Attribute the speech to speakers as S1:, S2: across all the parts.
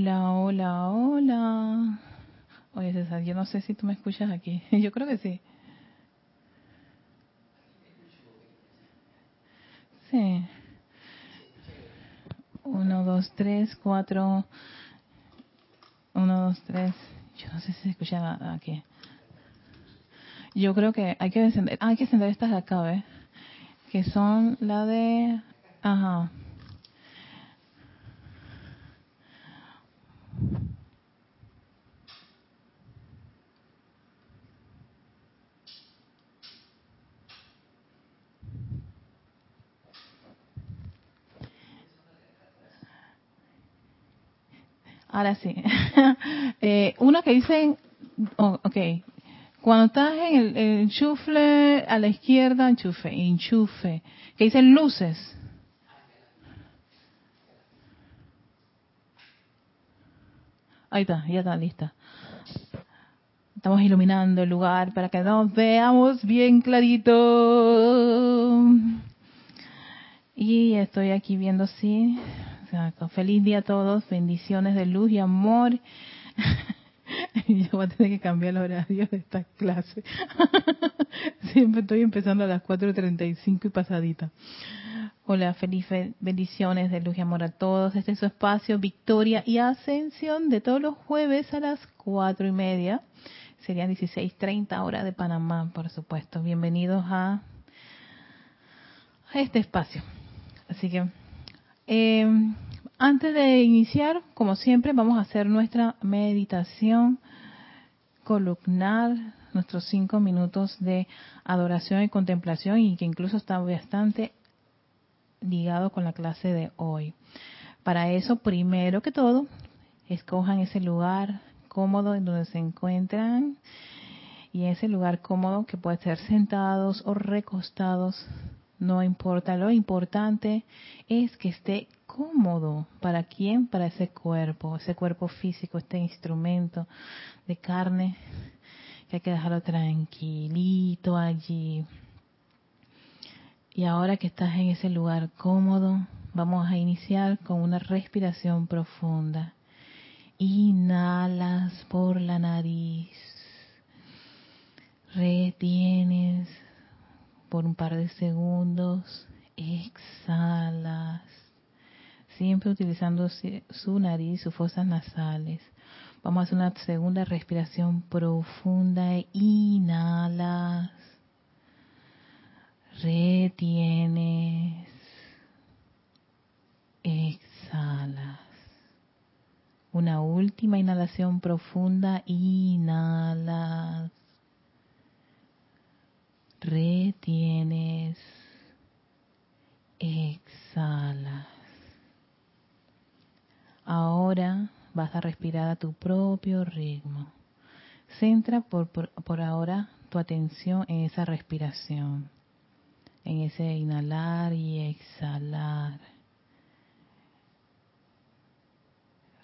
S1: Hola, hola, hola. Oye, César, yo no sé si tú me escuchas aquí. Yo creo que sí. Sí. Uno, dos, tres, cuatro. Uno, dos, tres. Yo no sé si se escucha aquí. Yo creo que hay que encender, hay que encender estas de acá, ¿ves? Que son la de, ajá. Ahora sí. eh, uno que dicen, oh, ok, cuando estás en el, el, enchufle a la izquierda, enchufe, enchufe, que dicen luces. Ahí está, ya está lista. Estamos iluminando el lugar para que nos veamos bien clarito. Y estoy aquí viendo si Exacto. Feliz día a todos, bendiciones de luz y amor. Yo voy a tener que cambiar el horario de esta clase. Siempre estoy empezando a las 4.35 y pasadita. Hola, feliz bendiciones de luz y amor a todos. Este es su espacio, Victoria y Ascensión, de todos los jueves a las cuatro y media. Serían 16.30 hora de Panamá, por supuesto. Bienvenidos a, a este espacio. Así que eh, antes de iniciar, como siempre, vamos a hacer nuestra meditación columnar, nuestros cinco minutos de adoración y contemplación y que incluso está bastante ligado con la clase de hoy. Para eso, primero que todo, escojan ese lugar cómodo en donde se encuentran y ese lugar cómodo que puede ser sentados o recostados no importa, lo importante es que esté cómodo. ¿Para quién? Para ese cuerpo, ese cuerpo físico, este instrumento de carne que hay que dejarlo tranquilito allí. Y ahora que estás en ese lugar cómodo, vamos a iniciar con una respiración profunda. Inhalas por la nariz. Retienes por un par de segundos, exhalas, siempre utilizando su nariz, sus fosas nasales. Vamos a hacer una segunda respiración profunda, inhalas, retienes, exhalas. Una última inhalación profunda, inhalas retienes, exhalas. Ahora vas a respirar a tu propio ritmo. Centra por, por, ahora tu atención en esa respiración, en ese inhalar y exhalar.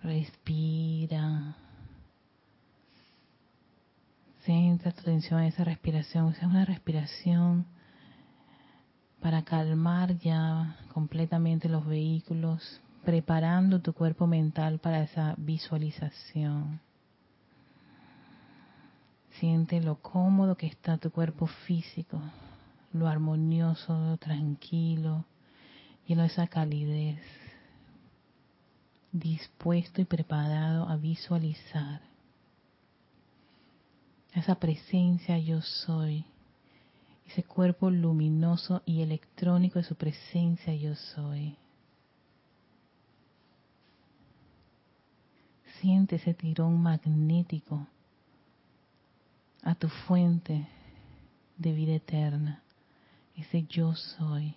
S1: Respira. Centra tu atención en esa respiración. Es una respiración para calmar ya completamente los vehículos, preparando tu cuerpo mental para esa visualización. Siente lo cómodo que está tu cuerpo físico, lo armonioso, lo tranquilo, lleno de esa calidez, dispuesto y preparado a visualizar esa presencia yo soy, ese cuerpo luminoso y electrónico de su presencia yo soy. Siente ese tirón magnético a tu fuente de vida eterna, ese yo soy.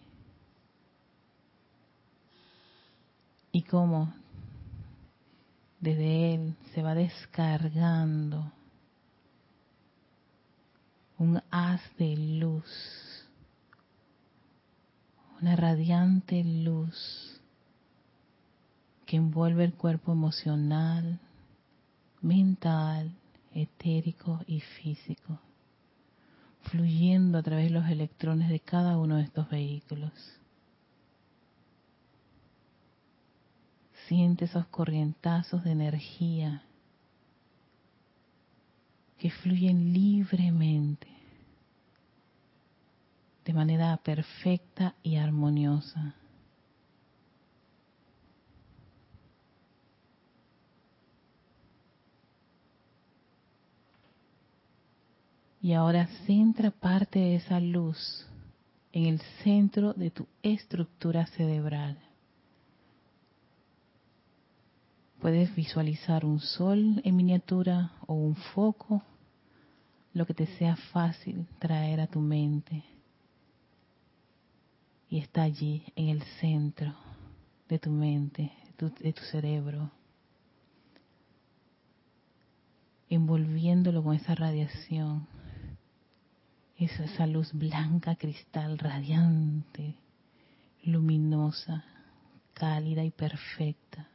S1: Y cómo desde él se va descargando un haz de luz, una radiante luz que envuelve el cuerpo emocional, mental, etérico y físico, fluyendo a través de los electrones de cada uno de estos vehículos. Siente esos corrientazos de energía que fluyen libremente, de manera perfecta y armoniosa. Y ahora centra parte de esa luz en el centro de tu estructura cerebral. Puedes visualizar un sol en miniatura o un foco, lo que te sea fácil traer a tu mente. Y está allí en el centro de tu mente, de tu, cerebro, envolviéndolo con esa radiación esa luz blanca, cristal, radiante, luminosa, cálida y perfecta.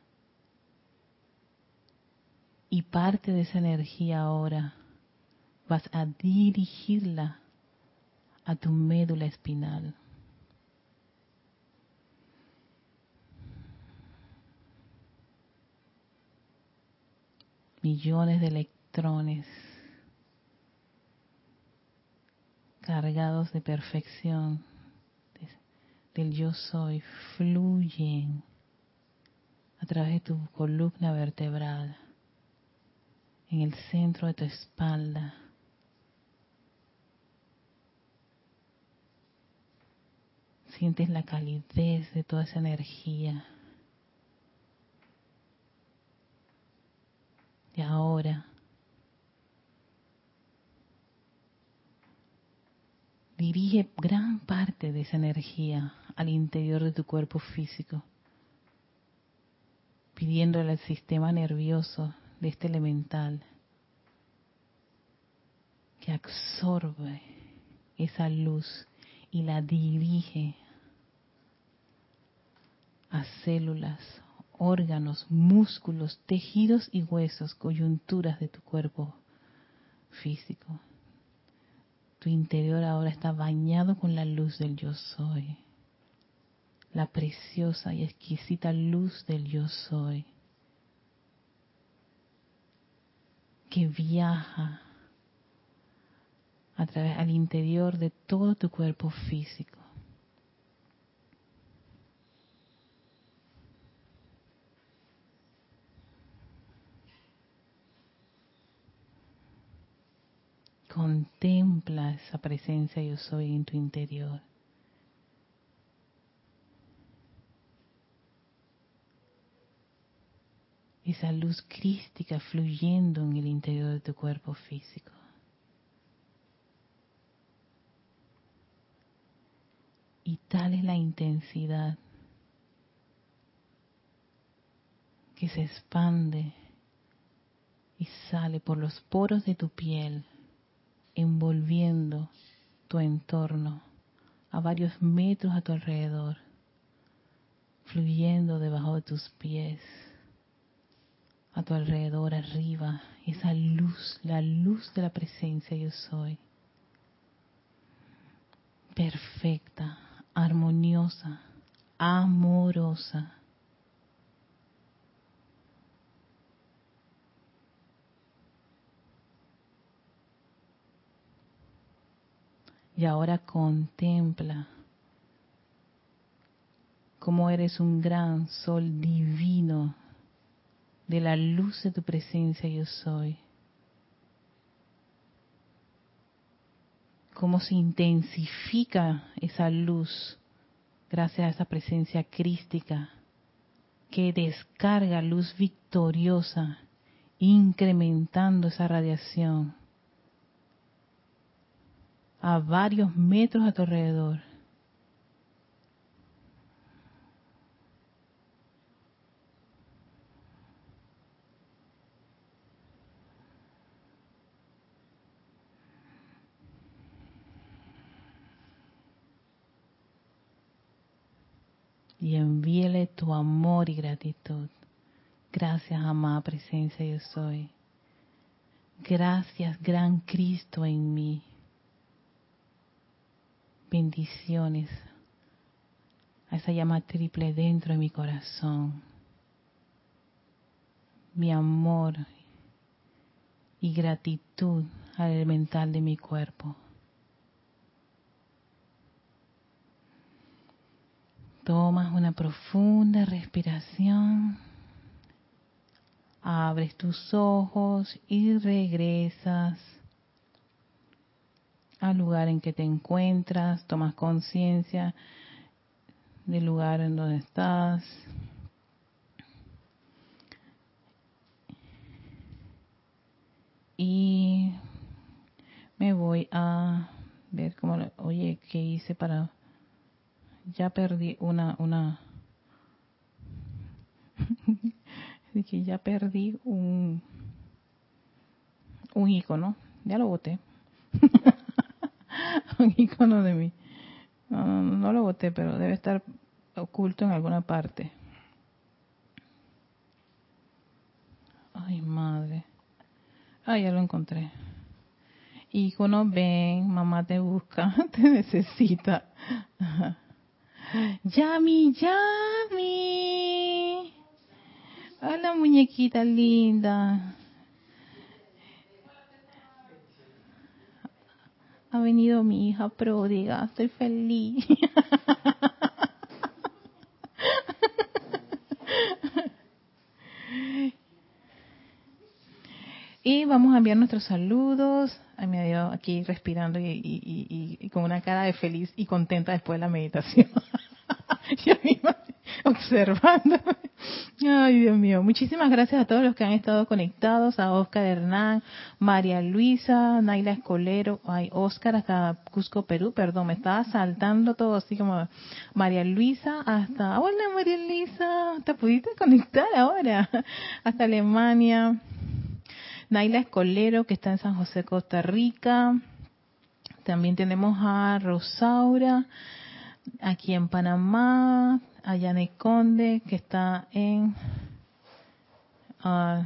S1: Y parte de esa energía ahora vas a dirigirla a tu médula espinal. Millones de electrones cargados de perfección del yo soy fluyen a través de tu columna vertebral en el centro de tu espalda. Sientes la calidez de toda esa energía. Y ahora dirige gran parte de esa energía al interior de tu cuerpo físico, pidiéndole al sistema nervioso de este elemental que absorbe esa luz y la dirige a células, órganos, músculos, tejidos y huesos, coyunturas de tu cuerpo físico. Tu interior ahora está bañado con la luz del yo soy. La preciosa y exquisita luz del yo soy. Que viaja a través al interior de todo tu cuerpo físico. Contempla esa presencia yo soy en tu interior. Esa luz crística fluyendo en el interior de tu cuerpo físico. Y tal es la intensidad que se expande y sale por los poros de tu piel envolviendo tu entorno a varios metros a tu alrededor, fluyendo debajo de tus pies, a tu alrededor, arriba, esa luz, la luz de la presencia yo soy, perfecta, armoniosa, amorosa. Y ahora contempla cómo eres un gran sol divino de la luz de tu presencia yo soy. Cómo se intensifica esa luz gracias a esa presencia crística que descarga luz victoriosa, incrementando esa radiación a varios metros a tu alrededor. Y envíele tu amor y gratitud. Gracias, amada presencia yo soy. Gracias, gran Cristo en mí bendiciones a esa llama triple dentro de mi corazón. mi amor y gratitud al elemental de mi cuerpo. Tomas una profunda respiración, abres tus ojos y regresas al lugar en que te encuentras, tomas conciencia del lugar en donde estás. Y me voy a ver cómo, oye, ¿qué hice para ya perdí una, una, ya perdí un, un icono, ya lo boté. un icono de mí. No, lo boté, pero debe estar oculto en alguna parte. Ay, madre. Ay, ya lo encontré. Icono, ven, mamá te busca, te necesita. Yami, Yami. Hola, muñequita linda. Ha venido mi hija pródiga, estoy feliz. Y vamos a enviar nuestros saludos. Ay, me dio aquí respirando y, y, y, con una cara de feliz y contenta después de la meditación. Yo misma observando. Ay, Dios mío. Muchísimas gracias a todos los que han estado conectados, a Oscar Hernán, María Luisa, Naila Escolero, ay, Oscar hasta Cusco, Perú, perdón, me estaba saltando todo así como María Luisa hasta, hola María Luisa, te pudiste conectar ahora, hasta Alemania, Naila Escolero, que está en San José, Costa Rica. También tenemos a Rosaura, aquí en Panamá, a Yanek Conde, que está en... Uh,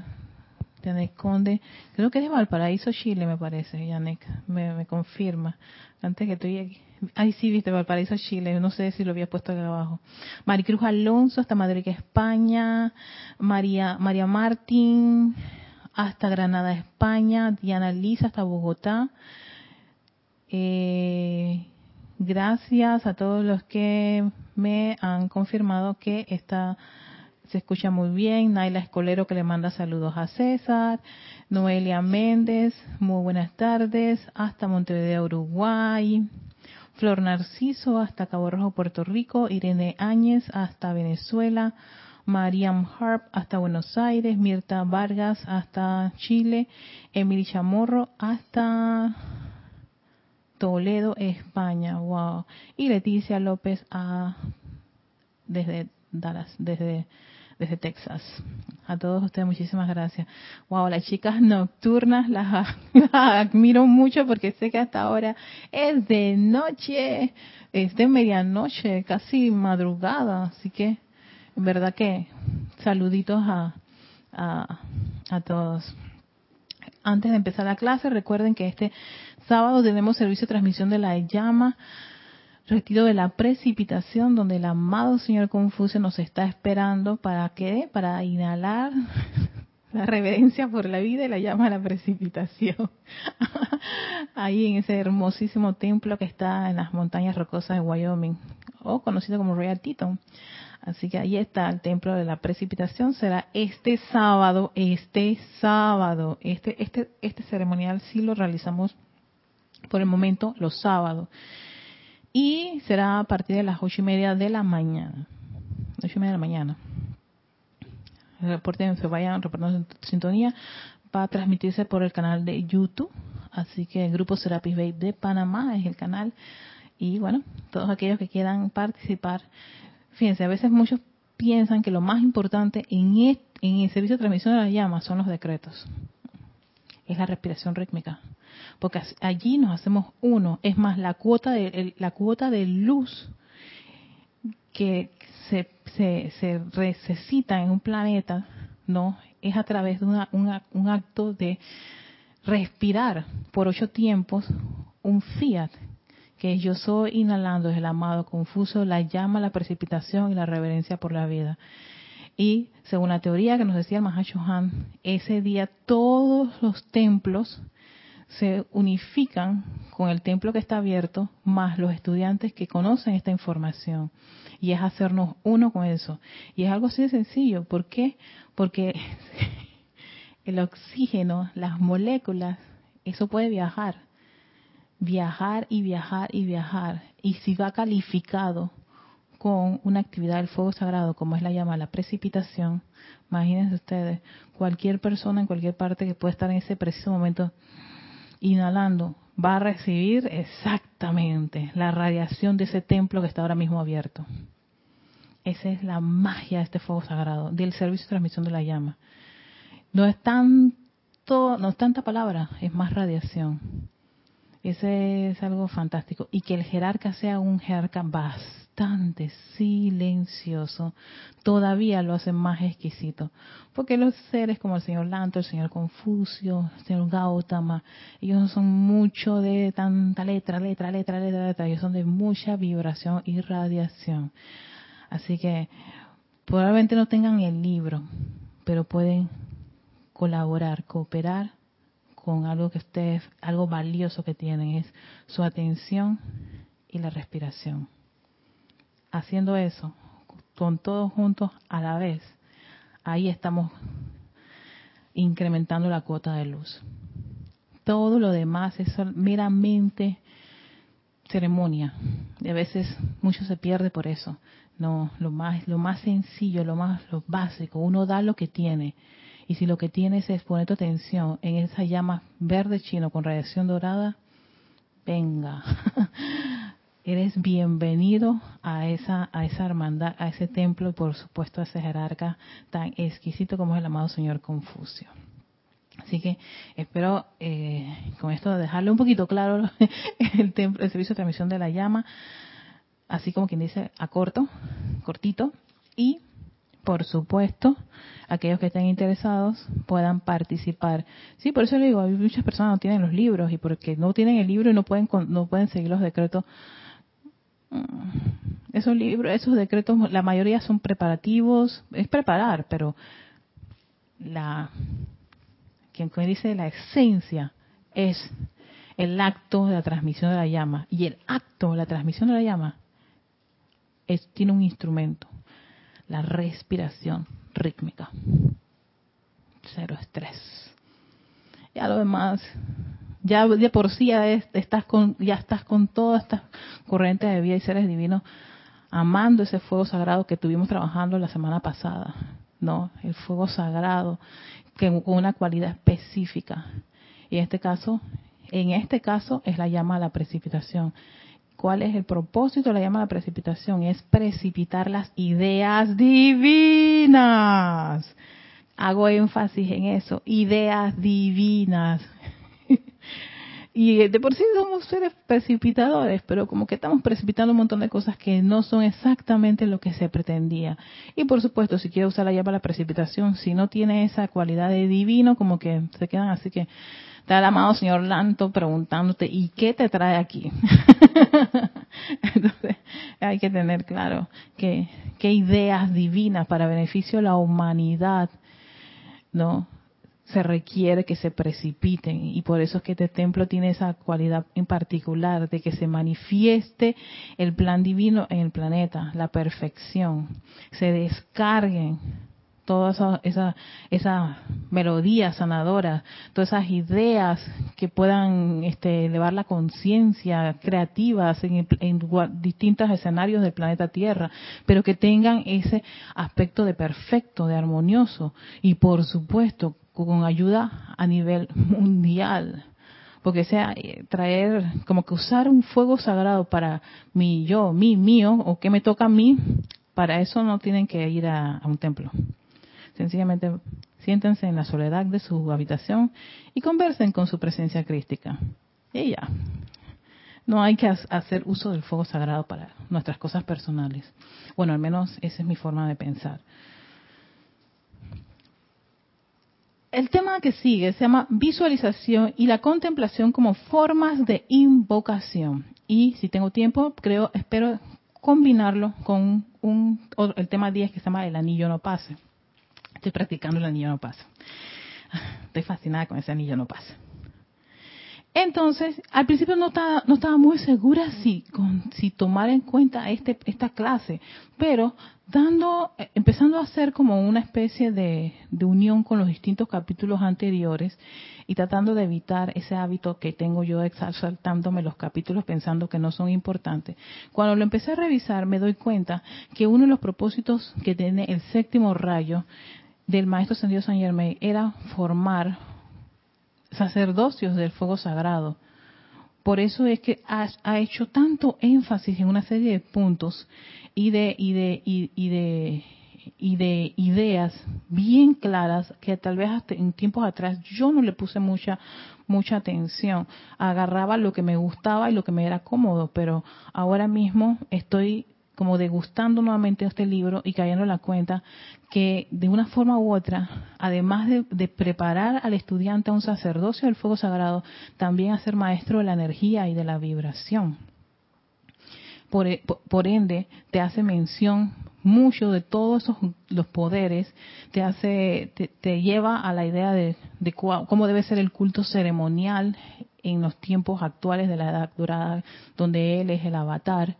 S1: Conde, creo que es de Valparaíso, Chile, me parece, Yanek, me, confirma. Antes que estoy aquí. Ay, sí, viste, Valparaíso, Chile, no sé si lo había puesto aquí abajo. Maricruz Alonso, hasta Madrid, España. María, María Martín, hasta Granada, España, Diana Lisa hasta Bogotá. Eh, gracias a todos los que me han confirmado que está se escucha muy bien. Naila Escolero que le manda saludos a César. Noelia Méndez, muy buenas tardes. Hasta Montevideo, Uruguay. Flor Narciso hasta Cabo Rojo, Puerto Rico. Irene Áñez hasta Venezuela. Mariam Harp hasta Buenos Aires, Mirta Vargas hasta Chile, Emily Chamorro hasta Toledo, España, wow. Y Leticia López a, desde Dallas, desde, desde Texas. A todos ustedes muchísimas gracias. Wow, las chicas nocturnas las, las, admiro mucho porque sé que hasta ahora es de noche, es de medianoche, casi madrugada, así que verdad que saluditos a, a, todos. Antes de empezar la clase, recuerden que este sábado tenemos servicio de transmisión de la llama, retiro de la precipitación, donde el amado señor Confucio nos está esperando para qué? Para inhalar la reverencia por la vida y la llama a la precipitación. Ahí en ese hermosísimo templo que está en las montañas rocosas de Wyoming, o conocido como Royal Teton. Así que ahí está el templo de la precipitación. Será este sábado, este sábado. Este, este, este ceremonial sí lo realizamos por el momento los sábados. Y será a partir de las ocho y media de la mañana. Ocho y media de la mañana. Reporten, se vayan reportando sintonía. Va a transmitirse por el canal de YouTube. Así que el grupo Serapis Bay de Panamá es el canal. Y bueno, todos aquellos que quieran participar Fíjense, a veces muchos piensan que lo más importante en, en el servicio de transmisión de la llama son los decretos. Es la respiración rítmica. Porque allí nos hacemos uno. Es más, la cuota de, la cuota de luz que se, se, necesita en un planeta, ¿no? Es a través de una, un acto de respirar por ocho tiempos un fiat que yo soy inhalando es el amado confuso, la llama, la precipitación y la reverencia por la vida. Y según la teoría que nos decía el Mahashohan, ese día todos los templos se unifican con el templo que está abierto, más los estudiantes que conocen esta información. Y es hacernos uno con eso. Y es algo así de sencillo. ¿Por qué? Porque el oxígeno, las moléculas, eso puede viajar. Viajar y viajar y viajar. Y si va calificado con una actividad del fuego sagrado, como es la llama, la precipitación, imagínense ustedes, cualquier persona en cualquier parte que pueda estar en ese preciso momento inhalando, va a recibir exactamente la radiación de ese templo que está ahora mismo abierto. Esa es la magia de este fuego sagrado, del servicio de transmisión de la llama. No es tanto, no es tanta palabra, es más radiación. Ese es algo fantástico. Y que el jerarca sea un jerarca bastante silencioso, todavía lo hace más exquisito. Porque los seres como el señor Lanto, el señor Confucio, el señor Gautama, ellos no son mucho de tanta letra, letra, letra, letra, letra, ellos son de mucha vibración y radiación. Así que probablemente no tengan el libro, pero pueden colaborar, cooperar con algo que ustedes, algo valioso que tienen, es su atención y la respiración. Haciendo eso, con todos juntos a la vez, ahí estamos incrementando la cuota de luz. Todo lo demás es meramente ceremonia. Y a veces mucho se pierde por eso. No, lo más, lo más sencillo, lo más, lo básico. Uno da lo que tiene y si lo que tienes es poner tu atención en esa llama verde chino con radiación dorada, venga. Eres bienvenido a esa, a esa hermandad, a ese templo y por supuesto a ese jerarca tan exquisito como es el amado Señor Confucio. Así que espero eh, con esto dejarle un poquito claro el, templo, el servicio de transmisión de la llama, así como quien dice a corto, cortito, y por supuesto, aquellos que estén interesados puedan participar. Sí, por eso le digo, hay muchas personas no tienen los libros y porque no tienen el libro y no pueden no pueden seguir los decretos. Mm, esos libros, esos decretos, la mayoría son preparativos, es preparar, pero la quien dice la esencia es el acto de la transmisión de la llama y el acto de la transmisión de la llama es, tiene un instrumento la respiración rítmica. Cero estrés. Ya lo demás, ya de por sí ya estás con, ya estás con toda esta corriente de vida y seres divinos amando ese fuego sagrado que tuvimos trabajando la semana pasada, ¿no? El fuego sagrado con una cualidad específica. Y en este caso, en este caso es la llama a la precipitación. ¿Cuál es el propósito? La llama la precipitación. Es precipitar las ideas divinas. Hago énfasis en eso. Ideas divinas. Y de por sí somos seres precipitadores, pero como que estamos precipitando un montón de cosas que no son exactamente lo que se pretendía. Y por supuesto, si quiere usar la llama la precipitación, si no tiene esa cualidad de divino, como que se quedan así que está el amado señor Lanto preguntándote, ¿y qué te trae aquí? Entonces, hay que tener claro que qué ideas divinas para beneficio de la humanidad, ¿no? Se requiere que se precipiten. Y por eso es que este templo tiene esa cualidad en particular de que se manifieste el plan divino en el planeta, la perfección, se descarguen toda esa, esa, esa melodía sanadora, todas esas ideas que puedan este, elevar la conciencia creativas en, en, distintos escenarios del planeta Tierra, pero que tengan ese aspecto de perfecto, de armonioso. Y por supuesto con ayuda a nivel mundial porque sea traer como que usar un fuego sagrado para mi yo, mi mío o que me toca a mí, para eso no tienen que ir a un templo. Sencillamente siéntense en la soledad de su habitación y conversen con su presencia crística. Y ya. No hay que hacer uso del fuego sagrado para nuestras cosas personales. Bueno, al menos esa es mi forma de pensar. El tema que sigue se llama visualización y la contemplación como formas de invocación. Y si tengo tiempo, creo, espero combinarlo con un, el tema 10 que se llama el anillo no pase. Estoy practicando el anillo no pasa. Estoy fascinada con ese anillo no pasa. Entonces, al principio no estaba, no estaba muy segura si, con, si tomar en cuenta este, esta clase, pero dando, eh, empezando a hacer como una especie de, de, unión con los distintos capítulos anteriores y tratando de evitar ese hábito que tengo yo de saltándome los capítulos pensando que no son importantes. Cuando lo empecé a revisar me doy cuenta que uno de los propósitos que tiene el séptimo rayo del maestro Sendido San Germain era formar sacerdocios del fuego sagrado. Por eso es que ha, hecho tanto énfasis en una serie de puntos y de, y de, y, de, y de ideas bien claras que tal vez hasta en tiempos atrás yo no le puse mucha mucha atención. Agarraba lo que me gustaba y lo que me era cómodo, pero ahora mismo estoy como degustando nuevamente este libro y cayendo en la cuenta que de una forma u otra, además de, preparar al estudiante a un sacerdocio del fuego sagrado, también a ser maestro de la energía y de la vibración. Por, e, ende, te hace mención mucho de todos esos, los poderes, te hace, te, lleva a la idea de, de cómo debe ser el culto ceremonial en los tiempos actuales de la edad dorada, donde él es el avatar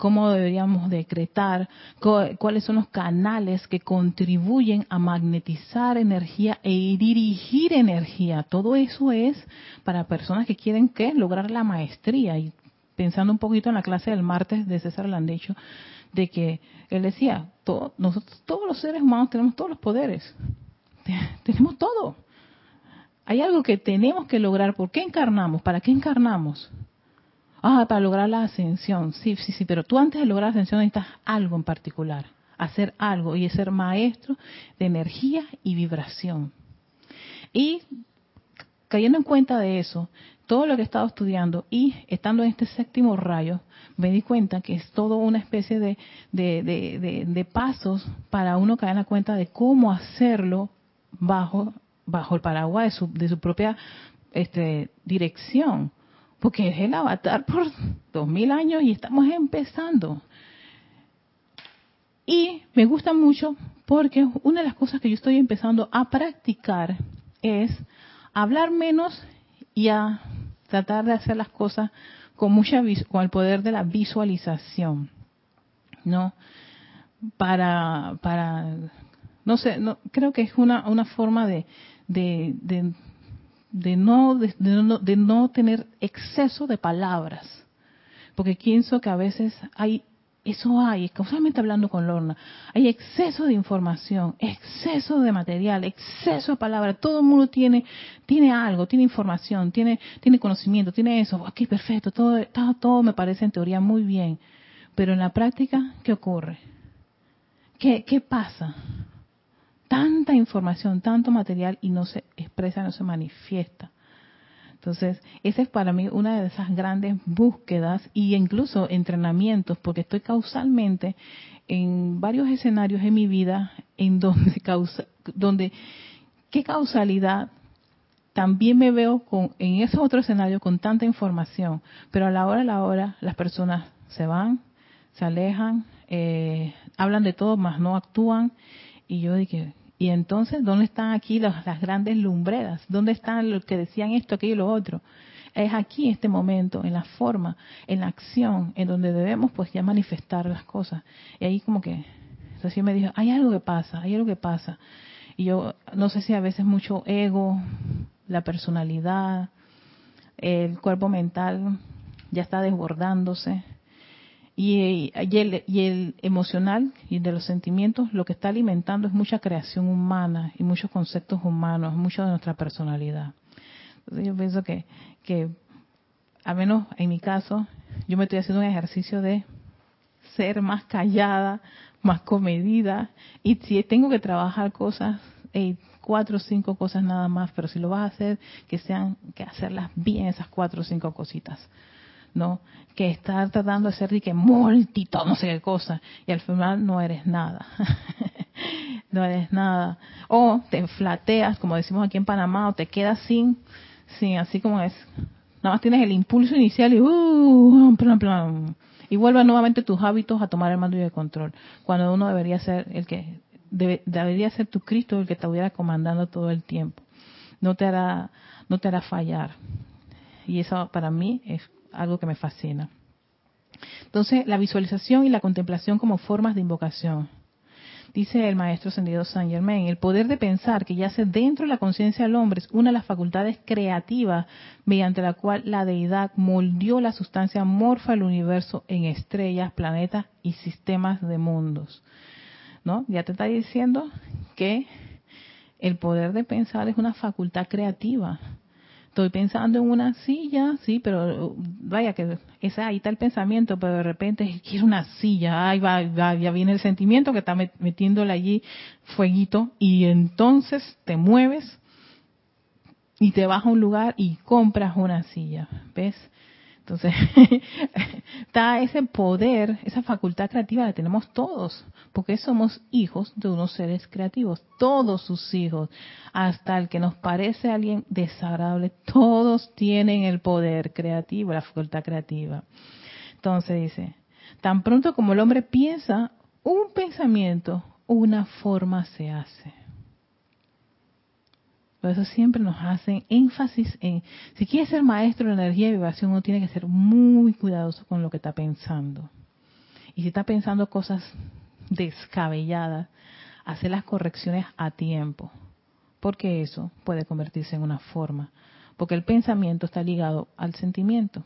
S1: cómo deberíamos decretar, cuáles son los canales que contribuyen a magnetizar energía e dirigir energía. Todo eso es para personas que quieren ¿qué? lograr la maestría. Y pensando un poquito en la clase del martes de César Landecho, de que él decía, todos los seres humanos tenemos todos los poderes, tenemos todo. Hay algo que tenemos que lograr. ¿Por qué encarnamos? ¿Para qué encarnamos? Ah, para lograr la ascensión. Sí, sí, sí, pero tú antes de lograr la ascensión necesitas algo en particular, hacer algo y es ser maestro de energía y vibración. Y cayendo en cuenta de eso, todo lo que he estado estudiando y estando en este séptimo rayo, me di cuenta que es todo una especie de, de, de, pasos para uno caer en la cuenta de cómo hacerlo bajo, bajo el paraguas de su, su propia este, dirección porque es el avatar por dos mil años y estamos empezando. Y me gusta mucho porque una de las cosas que yo estoy empezando a practicar es hablar menos y a tratar de hacer las cosas con mucha con el poder de la visualización, ¿no? Para para no sé, no, creo que es una una forma de, de de no, de, no, de no tener exceso de palabras. Porque pienso que a veces hay, eso hay, causalmente hablando con Lorna, hay exceso de información, exceso de material, exceso de palabras. Todo el mundo tiene, tiene algo, tiene información, tiene, tiene conocimiento, tiene eso. Aquí perfecto, todo, todo, todo me parece en teoría muy bien. Pero en la práctica, ¿qué ocurre? ¿Qué, qué pasa? Tanta información, tanto material y no se expresa, no se manifiesta. Entonces, esa es para mí una de esas grandes búsquedas y incluso entrenamientos, porque estoy causalmente en varios escenarios en mi vida en donde causa, donde qué causalidad también me veo con, en esos otros escenarios con tanta información, pero a la hora a la hora las personas se van, se alejan, eh, hablan de todo, más no actúan, y yo dije, y entonces, ¿dónde están aquí las, grandes lumbreras? ¿Dónde están los que decían esto, aquello y lo otro? Es aquí, este momento, en la forma, en la acción, en donde debemos pues ya manifestar las cosas. Y ahí como que, entonces me dijo, hay algo que pasa, hay algo que pasa. Y yo no sé si a veces mucho ego, la personalidad, el cuerpo mental ya está desbordándose y, el, emocional y de los sentimientos lo que está alimentando es mucha creación humana y muchos conceptos humanos, mucho de nuestra personalidad. Entonces yo pienso que, que, al menos en mi caso, yo me estoy haciendo un ejercicio de ser más callada, más comedida, y si tengo que trabajar cosas, cuatro o cinco cosas nada más, pero si lo vas a hacer, que sean, que hacerlas bien esas cuatro o cinco cositas ¿no? Que estar tratando de ser de que no sé qué cosa, y al final no eres nada. no eres nada. O te flateas, como decimos aquí en Panamá, o te quedas sin, sin, así como es. Nada más tienes el impulso inicial y, uh, plan, plan, y vuelve nuevamente tus hábitos a tomar el mando y el control. Cuando uno debería ser el que debería ser tu Cristo el que te estuviera comandando todo el tiempo. No te hará, no te hará fallar. Y eso para mí es algo que me fascina. Entonces, la visualización y la contemplación como formas de invocación. Dice el maestro ascendido Saint Germain, el poder de pensar que yace dentro de la conciencia del hombre es una de las facultades creativas mediante la cual la deidad moldeó la sustancia morfa del universo en estrellas, planetas y sistemas de mundos. ¿No? Ya te está diciendo que el poder de pensar es una facultad creativa estoy pensando en una silla, sí, pero vaya que esa ahí está el pensamiento, pero de repente quiero una silla, ahí va, ya viene el sentimiento que está metiéndole allí fueguito y entonces te mueves y te vas a un lugar y compras una silla, ¿ves? Entonces, está ese poder, esa facultad creativa la tenemos todos, porque somos hijos de unos seres creativos, todos sus hijos, hasta el que nos parece alguien desagradable, todos tienen el poder creativo, la facultad creativa. Entonces dice, tan pronto como el hombre piensa un pensamiento, una forma se hace. Por eso siempre nos hacen énfasis en, si quieres ser maestro de energía y vibración, uno tiene que ser muy cuidadoso con lo que está pensando. Y si está pensando cosas descabelladas, hacer las correcciones a tiempo, porque eso puede convertirse en una forma, porque el pensamiento está ligado al sentimiento.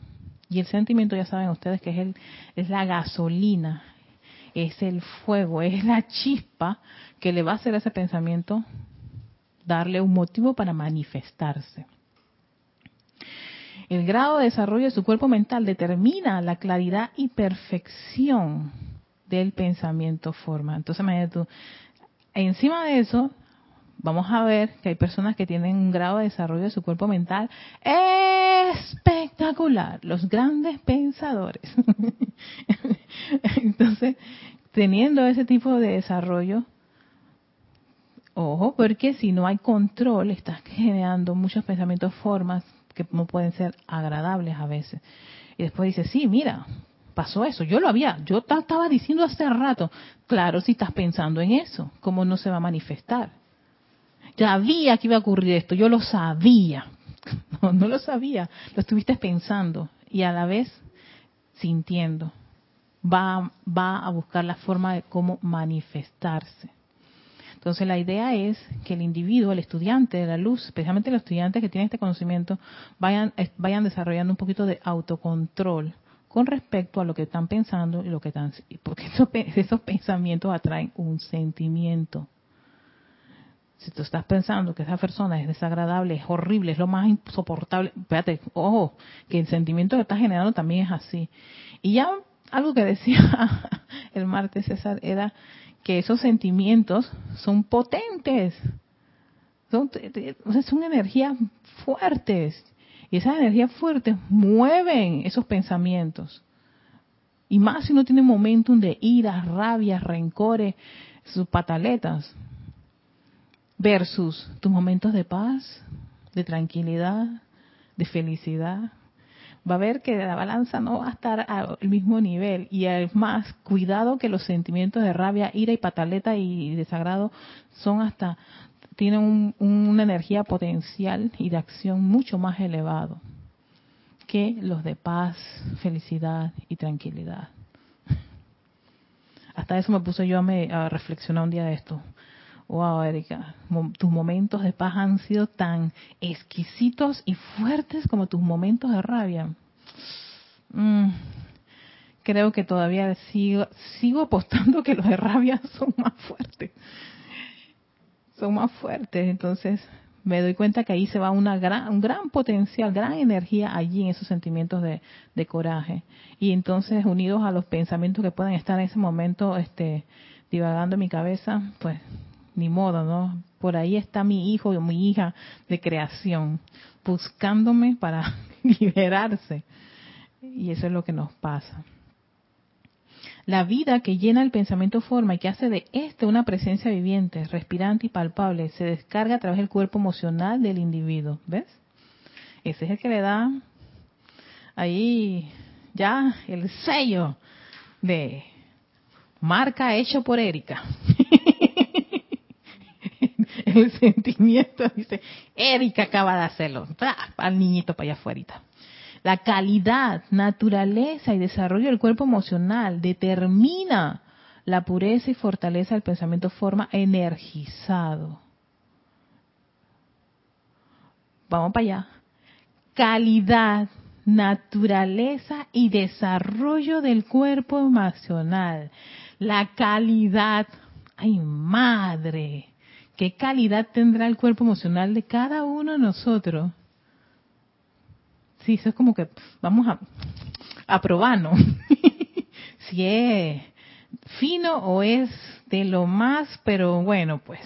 S1: Y el sentimiento, ya saben ustedes que es, el, es la gasolina, es el fuego, es la chispa que le va a hacer ese pensamiento darle un motivo para manifestarse. El grado de desarrollo de su cuerpo mental determina la claridad y perfección del pensamiento forma. Entonces, imagínate tú, encima de eso, vamos a ver que hay personas que tienen un grado de desarrollo de su cuerpo mental espectacular, los grandes pensadores. Entonces, teniendo ese tipo de desarrollo, Ojo, porque si no hay control, estás generando muchos pensamientos, formas que no pueden ser agradables a veces. Y después dices, sí, mira, pasó eso, yo lo había, yo estaba diciendo hace rato, claro, si estás pensando en eso, ¿cómo no se va a manifestar? Ya había que iba a ocurrir esto, yo lo sabía. No, no lo sabía, lo estuviste pensando y a la vez sintiendo. Va, va a buscar la forma de cómo manifestarse. Entonces la idea es que el individuo, el estudiante de la luz, especialmente los estudiantes que tienen este conocimiento, vayan, vayan desarrollando un poquito de autocontrol con respecto a lo que están pensando y lo que están, porque esos, esos pensamientos atraen un sentimiento. Si tú estás pensando que esa persona es desagradable, es horrible, es lo más insoportable, espérate, ojo, que el sentimiento que estás generando también es así. Y ya algo que decía el martes César era que esos sentimientos son potentes, son, son energías fuertes. Y esas energías fuertes mueven esos pensamientos. Y más si uno tiene momentos de ira, rabia, rencores, sus pataletas, versus tus momentos de paz, de tranquilidad, de felicidad va a ver que la balanza no va a estar al mismo nivel. Y además, cuidado que los sentimientos de rabia, ira y pataleta y desagrado son hasta, tienen una energía potencial y de acción mucho más elevado que los de paz, felicidad y tranquilidad. Hasta eso me puse yo a, me, a reflexionar un día de esto. Wow, Erika, tus momentos de paz han sido tan exquisitos y fuertes como tus momentos de rabia. Mm, creo que todavía sigo, sigo apostando que los de rabia son más fuertes. Son más fuertes, entonces me doy cuenta que ahí se va una gran, un gran potencial, gran energía allí en esos sentimientos de, coraje. Y entonces unidos a los pensamientos que puedan estar en ese momento este, divagando en mi cabeza, pues ni modo, ¿no? Por ahí está mi hijo o mi hija de creación, buscándome para liberarse. Y eso es lo que nos pasa. La vida que llena el pensamiento forma y que hace de este una presencia viviente, respirante y palpable, se descarga a través del cuerpo emocional del individuo. ¿Ves? Ese es el que le da ahí ya el sello de marca hecho por Erika. el sentimiento, dice, Erika acaba de hacerlo, al niñito para allá afuera. La calidad, naturaleza y desarrollo del cuerpo emocional determina la pureza y fortaleza del pensamiento forma energizado. Vamos para allá. Calidad, naturaleza y desarrollo del cuerpo emocional. La calidad, ay madre, ¿qué calidad tendrá el cuerpo emocional de cada uno de nosotros? Sí, eso es como que vamos a, a probarnos. si es fino o es de lo más, pero bueno, pues,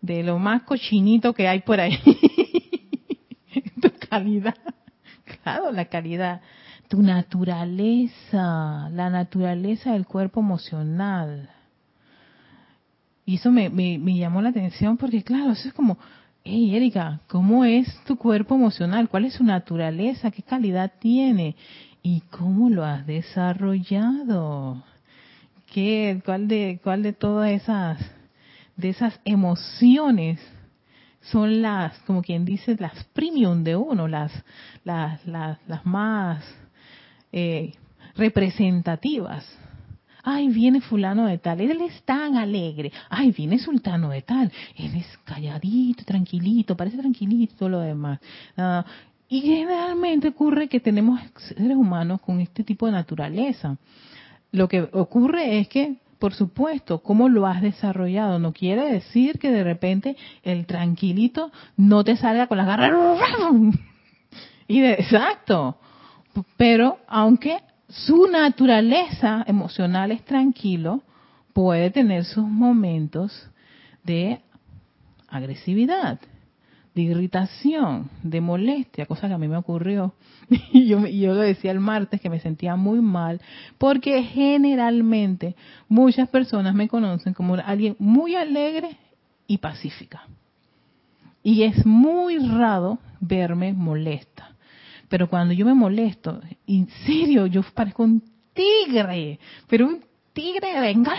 S1: de lo más cochinito que hay por ahí. tu calidad. Claro, la calidad. Tu naturaleza, la naturaleza del cuerpo emocional. Y eso me, me, llamó la atención porque, claro, eso es como, hey Erika, ¿cómo es tu cuerpo emocional? ¿Cuál es su naturaleza? ¿Qué calidad tiene? ¿Y cómo lo has desarrollado? ¿Qué, cuál de, cuál de todas esas, de esas emociones son las, como quien dice, las premium de uno, las, las, las, las más eh, representativas? Ay, viene fulano de tal, él es tan alegre, ay, viene sultano de tal, él es calladito, tranquilito, parece tranquilito, lo demás. Ah, y generalmente ocurre que tenemos seres humanos con este tipo de naturaleza. Lo que ocurre es que, por supuesto, cómo lo has desarrollado, no quiere decir que de repente el tranquilito no te salga con las garras. Y de, exacto. Pero aunque su naturaleza emocional es tranquilo, puede tener sus momentos de agresividad, de irritación, de molestia, cosa que a mí me ocurrió. Y yo, yo lo decía el martes que me sentía muy mal, porque generalmente muchas personas me conocen como alguien muy alegre y pacífica. Y es muy raro verme molesta. Pero cuando yo me molesto, en serio, yo parezco un tigre, pero un tigre venga,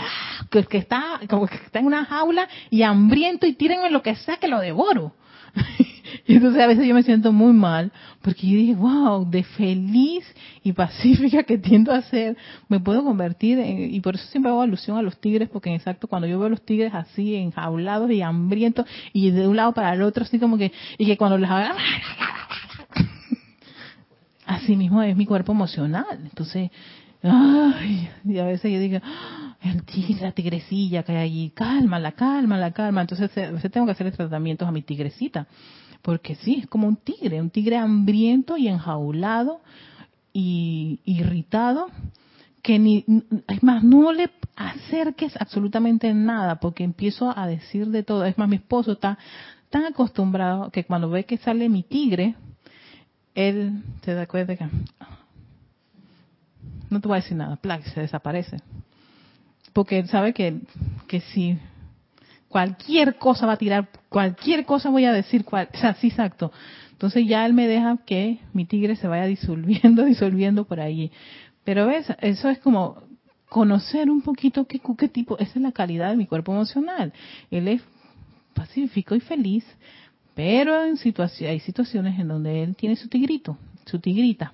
S1: que, que está como que está en una jaula y hambriento y tírenme lo que sea que lo devoro. y entonces a veces yo me siento muy mal porque yo dije, wow, de feliz y pacífica que tiendo a ser, me puedo convertir en, y por eso siempre hago alusión a los tigres porque en exacto cuando yo veo a los tigres así enjaulados y hambrientos y de un lado para el otro así como que, y que cuando les hago así mismo es mi cuerpo emocional. Entonces, ay, y a veces yo digo, ah, el tigre, la tigrecilla que hay allí, cálmala, cálmala, calma. Entonces, a veces tengo que hacer tratamientos a mi tigrecita. Porque sí, es como un tigre, un tigre hambriento y enjaulado y irritado, que ni, es más, no le acerques absolutamente nada, porque empiezo a decir de todo. Es más, mi esposo está tan acostumbrado que cuando ve que sale mi tigre, él se da cuenta que no te voy a decir nada, se desaparece. Porque él sabe que, que si cualquier cosa va a tirar, cualquier cosa voy a decir, cual, exacto. Entonces ya él me deja que mi tigre se vaya disolviendo, disolviendo por ahí. Pero ves, eso es como conocer un poquito qué, qué tipo, esa es la calidad de mi cuerpo emocional. Él es pacífico y feliz, pero en situaciones, hay situaciones en donde él tiene su tigrito, su tigrita,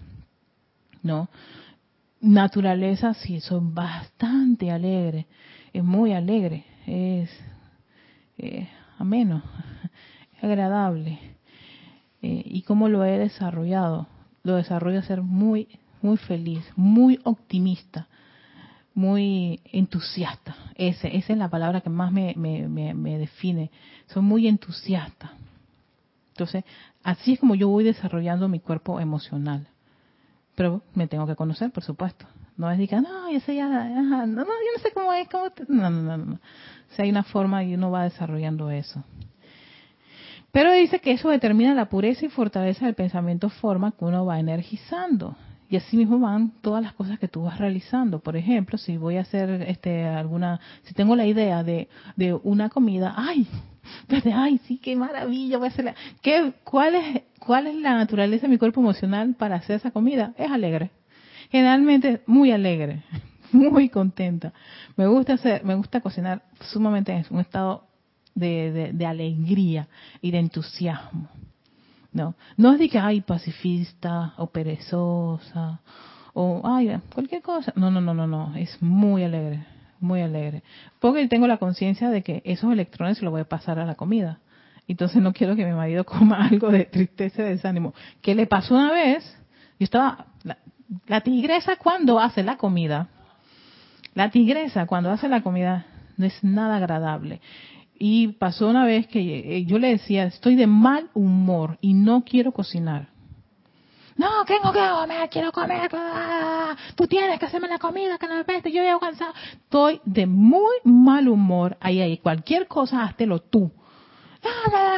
S1: ¿no? Naturaleza, sí, es bastante alegre, es muy alegre, es eh, ameno, es agradable. Eh, ¿Y cómo lo he desarrollado? Lo desarrollo a ser muy, muy feliz, muy optimista, muy entusiasta. Ese, esa es la palabra que más me define. Soy muy entusiasta, entonces, así es como yo voy desarrollando mi cuerpo emocional. Pero me tengo que conocer, por supuesto. No es de que, no, yo sé ya, no, no, yo no sé cómo es, cómo no, no, no, no. O hay una forma y uno va desarrollando eso. Pero dice que eso determina la pureza y fortaleza del pensamiento forma que uno va energizando. Y así mismo van todas las cosas que tú vas realizando. Por ejemplo, si voy a hacer este alguna, si tengo la idea de, de una comida, ay, ay, sí, qué maravilla, voy a hacerla. ¿Qué, cuál, es, ¿Cuál es la naturaleza de mi cuerpo emocional para hacer esa comida? Es alegre. Generalmente muy alegre, muy contenta. Me gusta hacer, me gusta cocinar sumamente en un estado de, de, alegría y de entusiasmo. No, no es de que, ay, pacifista o perezosa o, ay, cualquier cosa. No, no, no, no, no, es muy alegre, muy alegre. Porque tengo la conciencia de que esos electrones los voy a pasar a la comida. Entonces no quiero que mi marido coma algo de tristeza y desánimo. ¿Qué le pasó una vez? Yo estaba, la, la tigresa cuando hace la comida, la tigresa cuando hace la comida no es nada agradable. Y pasó una vez que eh, yo le decía, estoy de mal humor y no quiero cocinar. No, tengo que comer, quiero comer. Tú tienes que hacerme la comida, que no me peste, yo voy cansado. Estoy de muy mal humor. Ahí, ahí, cualquier cosa, háztelo tú.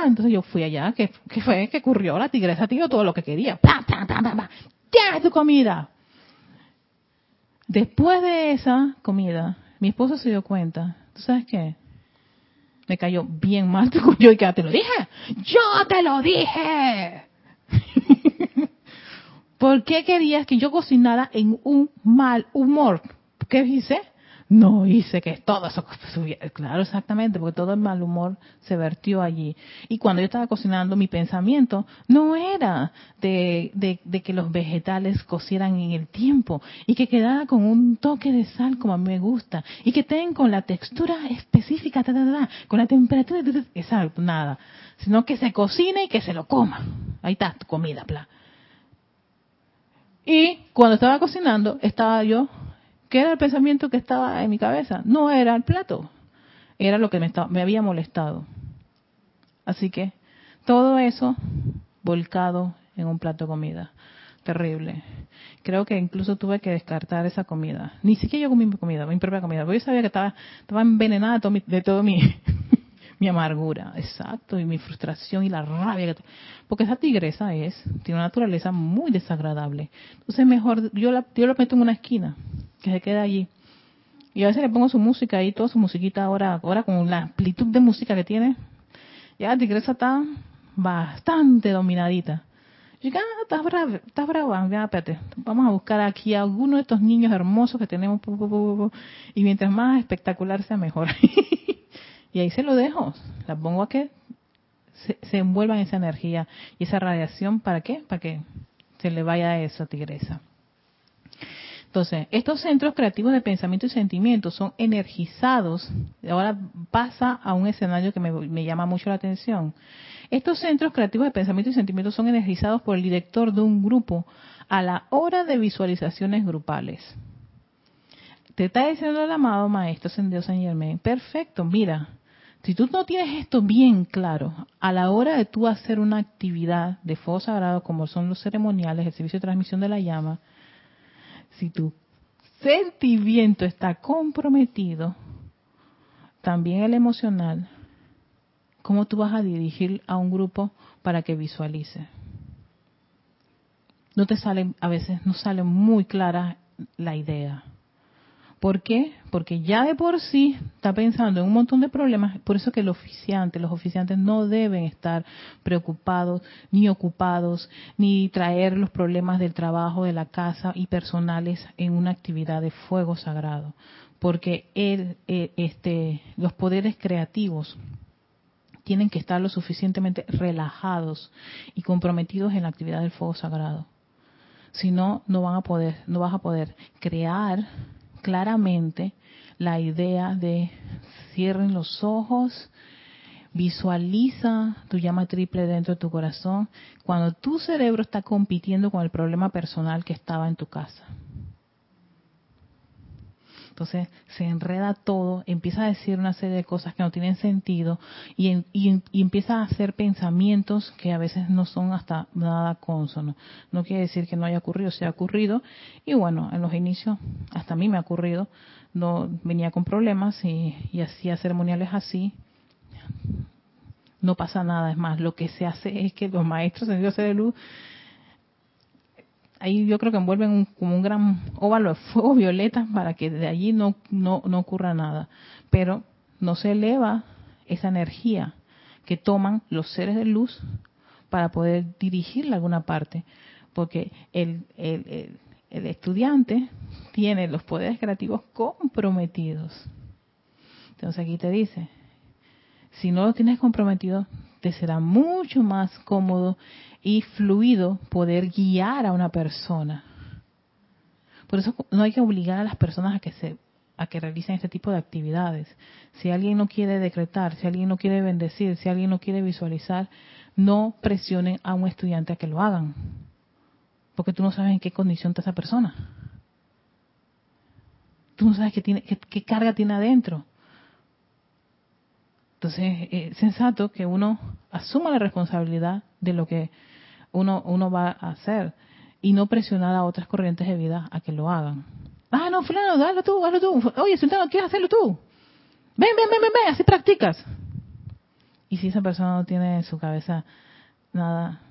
S1: Entonces yo fui allá, que, fue que ocurrió, la tigresa tiró todo lo que quería. Tienes tu comida. Después de esa comida, mi esposo se dio cuenta, ¿tú sabes qué? Me cayó bien mal yo y que te lo dije, yo te lo dije. ¿Por qué querías que yo cocinara en un mal humor? ¿Qué hice? No hice que todo eso subiera. Claro, exactamente, porque todo el mal humor se vertió allí. Y cuando yo estaba cocinando, mi pensamiento no era de, de, que los vegetales cocieran en el tiempo y que quedara con un toque de sal como a mí me gusta y que tengan con la textura específica, con la temperatura, exacto, nada. Sino que se cocine y que se lo coma. Ahí está tu comida, bla. Y cuando estaba cocinando, estaba yo ¿Qué era el pensamiento que estaba en mi cabeza? No era el plato, era lo que me, estaba, me había molestado. Así que todo eso volcado en un plato de comida. Terrible. Creo que incluso tuve que descartar esa comida. Ni siquiera yo comí mi comida, mi propia comida. Porque yo sabía que estaba, estaba envenenada de todo mi, mi amargura. Exacto. Y mi frustración y la rabia. porque esa tigresa es, tiene una naturaleza muy desagradable. Entonces mejor, yo, la, yo lo meto en una esquina que se queda allí. Y a veces le pongo su música ahí, toda su musiquita ahora, ahora con la amplitud de música que tiene. Ya tigresa está bastante dominadita. Y ah, estás brava, estás brava, ya, espérate, vamos a buscar aquí a alguno de estos niños hermosos que tenemos, y mientras más espectacular sea mejor. y ahí se lo dejo, la pongo a que se, se envuelva en esa energía y esa radiación, ¿para qué? Para que se le vaya a esa tigresa. Entonces, estos centros creativos de pensamiento y sentimiento son energizados. Ahora pasa a un escenario que me, llama mucho la atención. Estos centros creativos de pensamiento y sentimiento son energizados por el director de un grupo a la hora de visualizaciones grupales. Te está diciendo el amado maestro Sendido San Germain, perfecto, mira, si tú no tienes esto bien claro, a la hora de tú hacer una actividad de fuego sagrado, como son los ceremoniales, el servicio de transmisión de la llama, si tu sentimiento está comprometido, también el emocional, ¿cómo tú vas a dirigir a un grupo para que visualice? No te sale, a veces no sale muy clara la idea. ¿Por qué? Porque ya de por sí está pensando en un montón de problemas, por eso que el oficiante, los oficiantes no deben estar preocupados ni ocupados ni traer los problemas del trabajo, de la casa y personales en una actividad de fuego sagrado, porque el, este, los poderes creativos tienen que estar lo suficientemente relajados y comprometidos en la actividad del fuego sagrado. Si no, no van a poder, no vas a poder crear claramente la idea de cierren los ojos, visualiza tu llama triple dentro de tu corazón cuando tu cerebro está compitiendo con el problema personal que estaba en tu casa. Entonces se enreda todo, empieza a decir una serie de cosas que no tienen sentido y, empieza a hacer pensamientos que a veces no son hasta nada consonos. No quiere decir que no haya ocurrido, se ha ocurrido. Y bueno, en los inicios, hasta a mí me ha ocurrido, no venía con problemas y, y hacía ceremoniales así. No pasa nada, es más, lo que se hace es que los maestros en Dios de luz ahí yo creo que envuelven como un gran óvalo de fuego violeta para que de allí no, no, no ocurra nada. Pero no se eleva esa energía que toman los seres de luz para poder dirigirla a alguna parte. Porque el, el, el estudiante tiene los poderes creativos comprometidos. Entonces aquí te dice, Si no lo tienes comprometido, te será mucho más cómodo y fluido poder guiar a una persona. Por eso no hay que obligar a las personas a que se a que realicen este tipo de actividades. Si alguien no quiere decretar, si alguien no quiere bendecir, si alguien no quiere visualizar, no presionen a un estudiante a que lo hagan, porque tú no sabes en qué condición está esa persona. Tú no sabes qué, tiene, qué, carga tiene adentro. Entonces, es sensato que uno asuma la responsabilidad de lo que uno, uno va a hacer y no presionar a otras corrientes de vida a que lo hagan. Ah, no, fulano, dale tú, hazlo tú. Oye, sultano, ¿quieres hacerlo tú? Ven, ven, ven, ven, ven, así practicas. Y si esa persona no tiene en su cabeza nada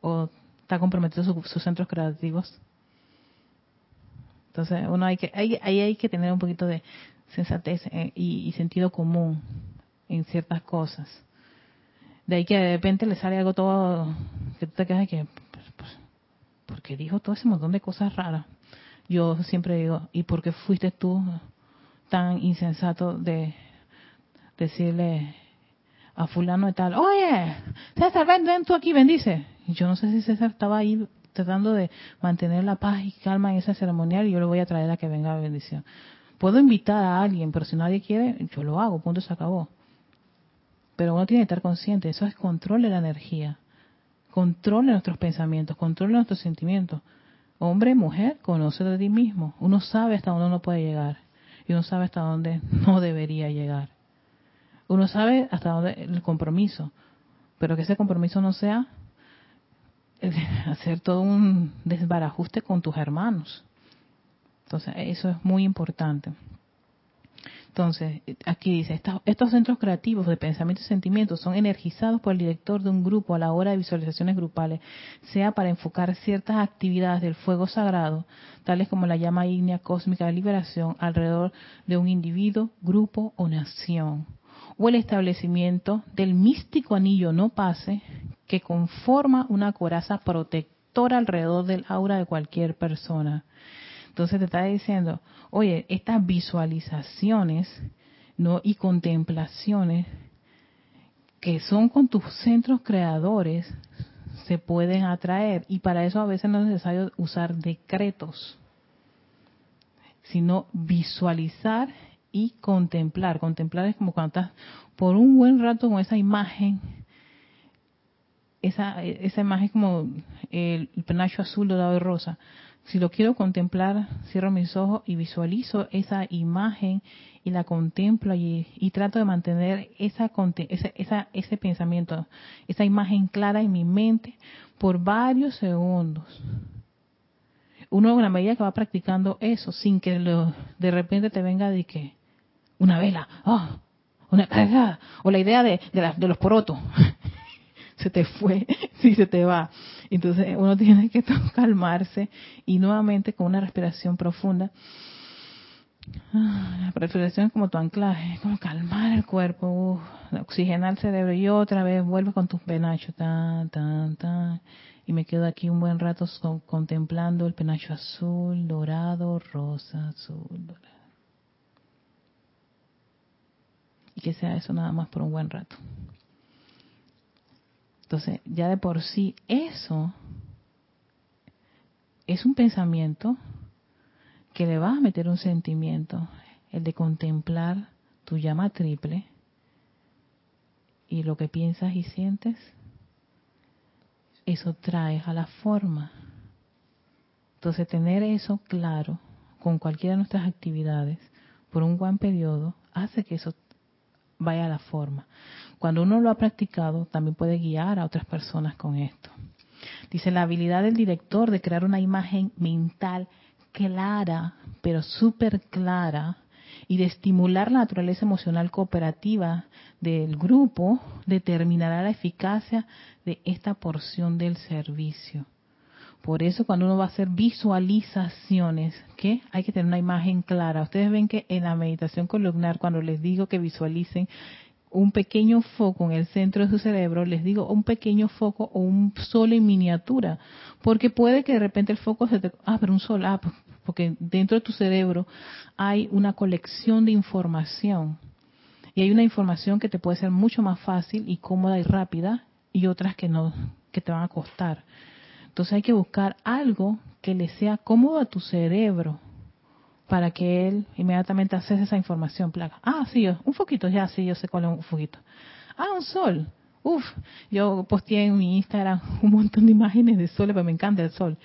S1: o está comprometido sus centros creativos, entonces uno hay que ahí, hay que tener un poquito de sensatez eh, y, sentido común en ciertas cosas. De ahí que de repente le sale algo todo que tú te quedas que, pues, pues, porque dijo todo ese montón de cosas raras yo siempre digo, ¿y por qué fuiste tú tan insensato de decirle a fulano de tal, oye, César, ven, ven tú aquí, bendice? Y yo no sé si César estaba ahí tratando de mantener la paz y calma en esa ceremonial y yo le voy a traer a que venga a bendición. Puedo invitar a alguien, pero si nadie quiere, yo lo hago, punto, se acabó. Pero uno tiene que estar consciente, eso es control de la energía, control de nuestros pensamientos, control de nuestros sentimientos. Hombre, mujer, conoce de ti mismo. Uno sabe hasta dónde uno puede llegar y uno sabe hasta dónde no debería llegar. Uno sabe hasta dónde el compromiso, pero que ese compromiso no sea hacer todo un desbarajuste con tus hermanos. Entonces, eso es muy importante. Entonces, aquí dice, estos centros creativos de pensamiento y sentimiento son energizados por el director de un grupo a la hora de visualizaciones grupales, sea para enfocar ciertas actividades del fuego sagrado, tales como la llama ígnea cósmica de liberación alrededor de un individuo, grupo o nación, o el establecimiento del místico anillo no pase que conforma una coraza protectora alrededor del aura de cualquier persona. Entonces te está diciendo, oye, estas visualizaciones ¿no? y contemplaciones que son con tus centros creadores se pueden atraer y para eso a veces no es necesario usar decretos, sino visualizar y contemplar. Contemplar es como cuando estás por un buen rato con esa imagen, esa, esa imagen como el, penacho azul, dorado y rosa, si lo quiero contemplar, cierro mis ojos y visualizo esa imagen y la contemplo y, trato de mantener esa, esa, ese pensamiento, esa imagen clara en mi mente por varios segundos. Uno en la medida que va practicando eso, sin que de repente te venga de que una vela, oh, una cargada, o la idea de, de, de los porotos, se te fue, si se te va. Entonces uno tiene que calmarse y nuevamente con una respiración profunda. Ah, la respiración es como tu anclaje, como calmar el cuerpo, oxigenar el cerebro y otra vez vuelve con tus penachos, tan, tan, tan. Y me quedo aquí un buen rato contemplando el penacho azul, dorado, rosa, azul, dorado. Y que sea eso nada más por un buen rato. Entonces, ya de por sí eso es un pensamiento que le va a meter un sentimiento, el de contemplar tu llama triple y lo que piensas y sientes, eso trae a la forma. Entonces, tener eso claro con cualquiera de nuestras actividades por un buen periodo hace que eso vaya a la forma. Cuando uno lo ha practicado, también puede guiar a otras personas con esto. Dice, la habilidad del director de crear una imagen mental clara, pero súper clara, y de estimular la naturaleza emocional cooperativa del grupo, determinará la eficacia de esta porción del servicio. Por eso cuando uno va a hacer visualizaciones, que hay que tener una imagen clara. Ustedes ven que en la meditación columnar, cuando les digo que visualicen un pequeño foco en el centro de su cerebro, les digo un pequeño foco o un sol en miniatura, porque puede que de repente el foco se te, ah, pero un sol, ah, porque dentro de tu cerebro hay una colección de información. Y hay una información que te puede ser mucho más fácil y cómoda y rápida y otras que no, que te van a costar. Entonces hay que buscar algo que le sea cómodo a tu cerebro para que él inmediatamente accese esa información. Plaga. Ah, sí, un foquito, ya sí, yo sé cuál es un foquito. Ah, un sol. Uf, yo posteé en mi Instagram un montón de imágenes de sol, pero me encanta el sol.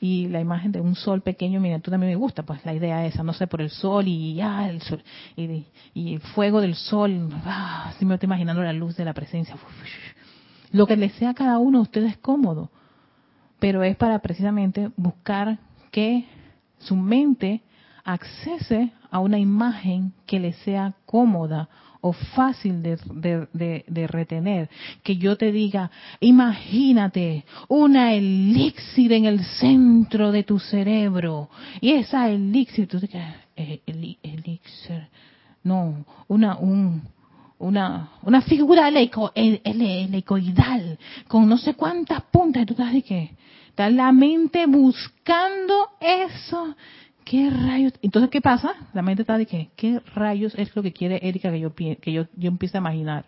S1: Y la imagen de un sol pequeño miniatura también me gusta, pues la idea esa, no sé, por el sol y ah, el sol, y, el fuego del sol, ah, si me estoy imaginando la luz de la presencia. Lo que le sea a cada uno de ustedes cómodo, pero es para precisamente buscar que su mente accese a una imagen que le sea cómoda o fácil de, retener. Que yo te diga, imagínate una elixir en el centro de tu cerebro. Y esa elixir, tú te eh, elixir, no, una, un, una, una figura helicoidal con no sé cuántas puntas. Y tú estás de que, está la mente buscando eso ¿qué rayos? Entonces, ¿qué pasa? La mente está de que, ¿qué rayos es lo que quiere Erika que yo, que yo, yo empiece a imaginar?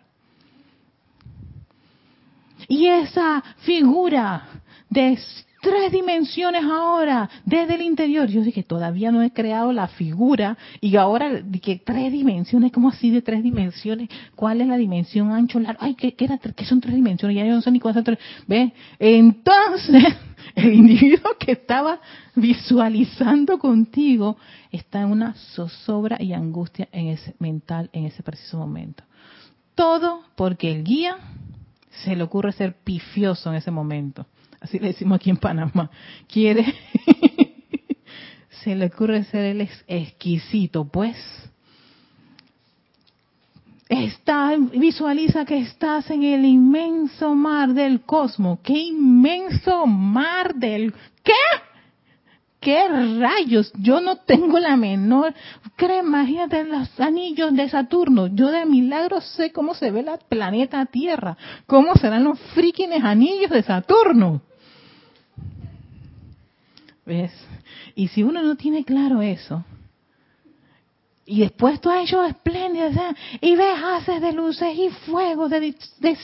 S1: Y esa figura de tres dimensiones ahora, desde el interior. Yo dije, todavía no he creado la figura y ahora que tres dimensiones, ¿cómo así de tres dimensiones? ¿Cuál es la dimensión ancho, largo? Ay, ¿qué, era, ¿qué son tres dimensiones? Ya yo no sé ni cuántas tres. ¿Ve? Entonces, el individuo que estaba visualizando contigo está en una zozobra y angustia en ese mental en ese preciso momento. Todo porque el guía se le ocurre ser pifioso en ese momento así le decimos aquí en Panamá, quiere, se le ocurre ser el exquisito, pues. Está, visualiza que estás en el inmenso mar del cosmos. ¿Qué inmenso mar del qué? ¿Qué rayos? Yo no tengo la menor. Cree, imagínate los anillos de Saturno. Yo de milagro sé cómo se ve el planeta Tierra. ¿Cómo serán los frikines anillos de Saturno? ¿Ves? Y si uno no tiene claro eso, y después tú has hecho espléndido, y ves haces de luces y fuego de,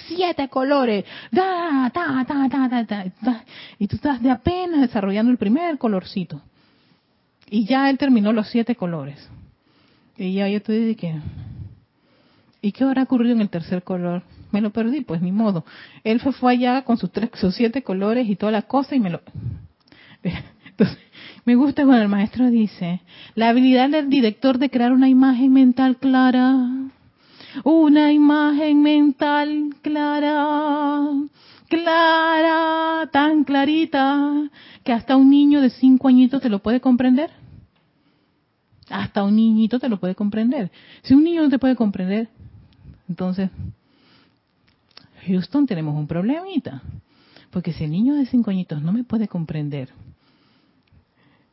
S1: siete colores, da, ta, ta, ta, ta, y tú estás de apenas desarrollando el primer colorcito. Y ya él terminó los siete colores. Y ya yo estoy de que, ¿y qué habrá ocurrido en el tercer color? Me lo perdí, pues ni modo. Él fue, fue allá con sus, tres, sus siete colores y toda la cosa y me lo... Entonces, me gusta cuando el maestro dice, la habilidad del director de crear una imagen mental clara, una imagen mental clara, clara, tan clarita, que hasta un niño de cinco añitos te lo puede comprender. Hasta un niñito te lo puede comprender. Si un niño no te puede comprender, entonces, Houston, tenemos un problemita. Porque si el niño de cinco añitos no me puede comprender,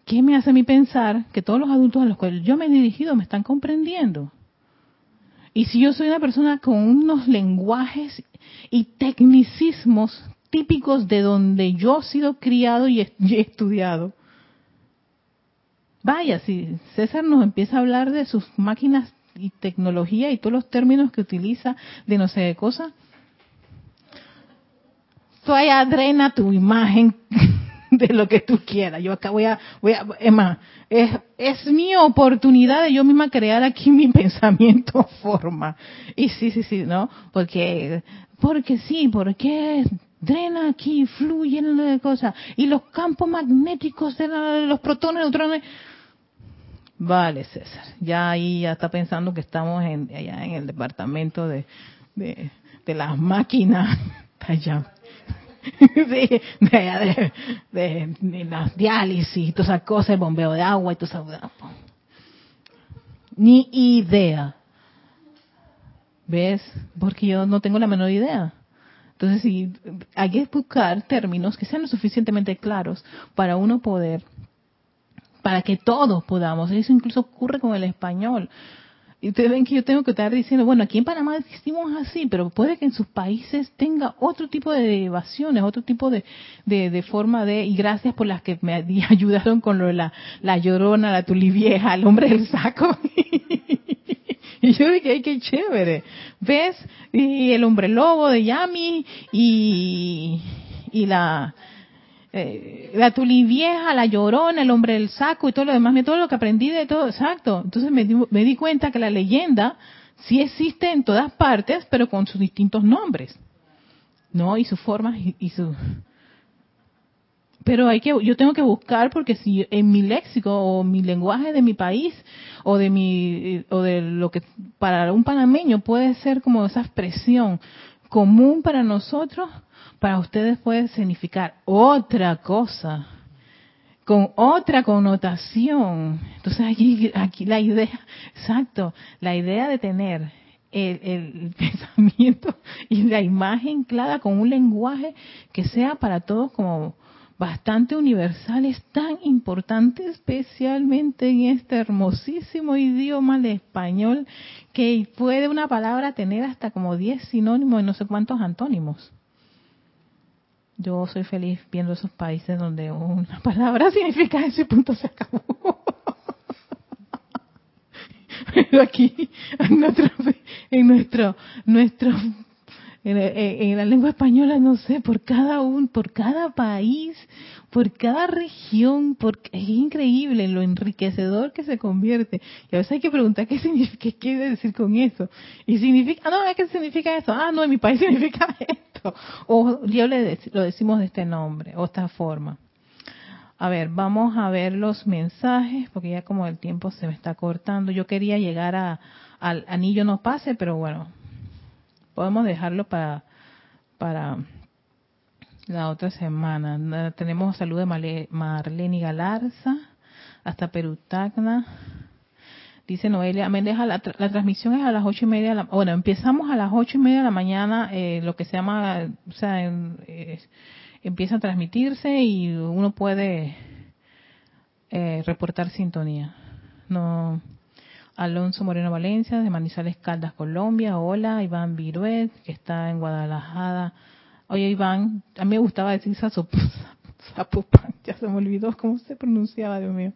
S1: ¿qué me hace a mí pensar que todos los adultos a los cuales yo me he dirigido me están comprendiendo? Y si yo soy una persona con unos lenguajes y tecnicismos típicos de donde yo he sido criado y he estudiado, vaya, si César nos empieza a hablar de sus máquinas y tecnología y todos los términos que utiliza de no sé qué cosa, tú ahí drena tu imagen de lo que tú quieras. Yo acá voy a, voy a, Emma, es, es mi oportunidad de yo misma crear aquí mi pensamiento forma. Y sí, sí, sí, ¿no? Porque, porque sí, porque drena aquí, fluye de cosas. Y los campos magnéticos de, los protones, neutrones. Vale, César. Ya ahí ya está pensando que estamos en, allá en el departamento de, de, de las máquinas. Allá de, de, de, diálisis, todas esas cosas, el bombeo de agua y todas esas Ni idea. ¿Ves? Porque yo no tengo la menor idea. Entonces, sí, hay que buscar términos que sean lo suficientemente claros para uno poder, para que todos podamos. Eso incluso ocurre con el español. Y ustedes ven que yo tengo que estar diciendo, bueno, aquí en Panamá existimos así, pero puede que en sus países tenga otro tipo de derivaciones, otro tipo de, de, forma de, y gracias por las que me ayudaron con lo de la, la llorona, la tulivieja, el hombre del saco. Y yo dije, ay, qué chévere. ¿Ves? Y el hombre lobo de Yami y, y la, eh, la tuli vieja, la llorona, el hombre del saco y todo lo demás, todo lo que aprendí de todo, exacto. Entonces me di, me di cuenta que la leyenda sí existe en todas partes, pero con sus distintos nombres, ¿no? Y sus formas y, y su... Pero hay que, yo tengo que buscar porque si en mi léxico o mi lenguaje de mi país o de mi, o de lo que para un panameño puede ser como esa expresión común para nosotros, para ustedes puede significar otra cosa, con otra connotación. Entonces aquí, aquí la idea, exacto, la idea de tener el, el, pensamiento y la imagen clara con un lenguaje que sea para todos como bastante universal es tan importante, especialmente en este hermosísimo idioma de español, que puede una palabra tener hasta como 10 sinónimos y no sé cuántos antónimos. Yo soy feliz viendo esos países donde una palabra significa ese punto se acabó. Pero aquí, en nuestro, en nuestro, nuestro en, la lengua española, no sé, por cada un, por cada país, por cada región, porque es increíble lo enriquecedor que se convierte. Y a veces hay que preguntar qué significa, qué quiere decir con eso. Y significa, ah, no, ¿qué significa eso? Ah, no, en mi país significa esto. O yo le lo decimos de este nombre, o esta forma. A ver, vamos a ver los mensajes, porque ya como el tiempo se me está cortando. Yo quería llegar a, al anillo no pase, pero bueno, podemos dejarlo para, para la otra semana. Tenemos salud de Marlene Galarza, hasta Perú Tacna. Dice Noelia Mendeja, la, la, transmisión es a las ocho y media. bueno, empezamos a las ocho y media de la mañana, eh, lo que se llama, o sea, eh, empieza a transmitirse y uno puede eh, reportar sintonía. No, Alonso Moreno Valencia, de Manizales Caldas, Colombia. Hola, Iván Viruet, que está en Guadalajara. Oye, Iván, a mí me gustaba decir Zapopan, ya se me olvidó cómo se pronunciaba, Dios mío.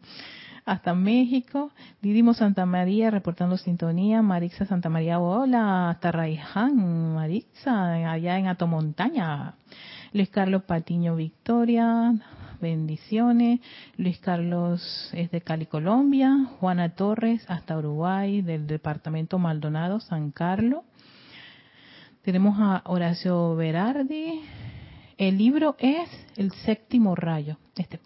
S1: Hasta México. Didimo Santa María, reportando sintonía. Marixa Santa María, hola. Hasta Raiján, Marixa, allá en Atomontaña. Luis Carlos Patiño Victoria, bendiciones. Luis Carlos es de Cali, Colombia. Juana Torres hasta Uruguay, del departamento Maldonado, San Carlos. Tenemos a Horacio Berardi. El libro es El séptimo rayo. Este.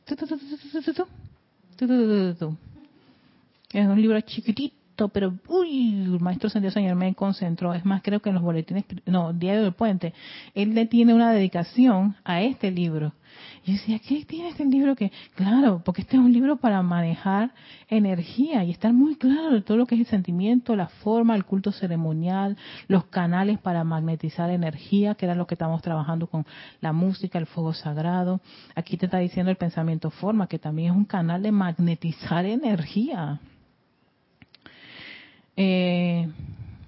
S1: Es un libro chiquitito, pero uy, el maestro Santiago Señor me concentró. Es más, creo que en los boletines, no, Diario del Puente, él le tiene una dedicación a este libro. Y decía, ¿qué tiene este libro que? Claro, porque este es un libro para manejar energía y estar muy claro de todo lo que es el sentimiento, la forma, el culto ceremonial, los canales para magnetizar energía, que era lo que estamos trabajando con la música, el fuego sagrado. Aquí te está diciendo el pensamiento forma, que también es un canal de magnetizar energía. Eh,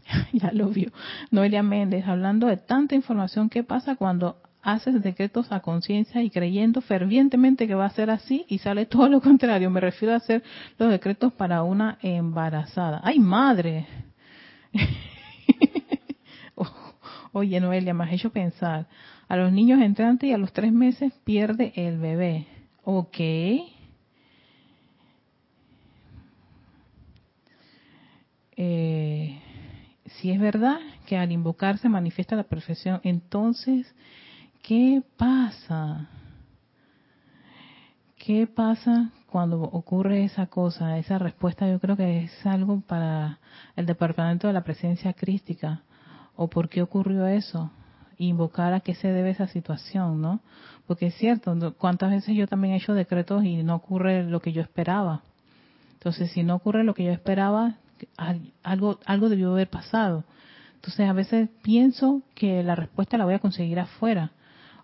S1: ya lo vio. Noelia Méndez, hablando de tanta información, ¿qué pasa cuando haces decretos a conciencia y creyendo fervientemente que va a ser así y sale todo lo contrario. Me refiero a hacer los decretos para una embarazada. ¡Ay, madre! Oye, Noelia, me has hecho pensar. A los niños entrantes y a los tres meses pierde el bebé. Ok. Eh, si es verdad que al invocar se manifiesta la perfección, entonces ¿Qué pasa? ¿Qué pasa cuando ocurre esa cosa? Esa respuesta yo creo que es algo para el Departamento de la Presencia Crística. ¿O por qué ocurrió eso? Invocar a qué se debe esa situación, ¿no? Porque es cierto, cuántas veces yo también he hecho decretos y no ocurre lo que yo esperaba. Entonces, si no ocurre lo que yo esperaba, algo, algo debió haber pasado. Entonces, a veces pienso que la respuesta la voy a conseguir afuera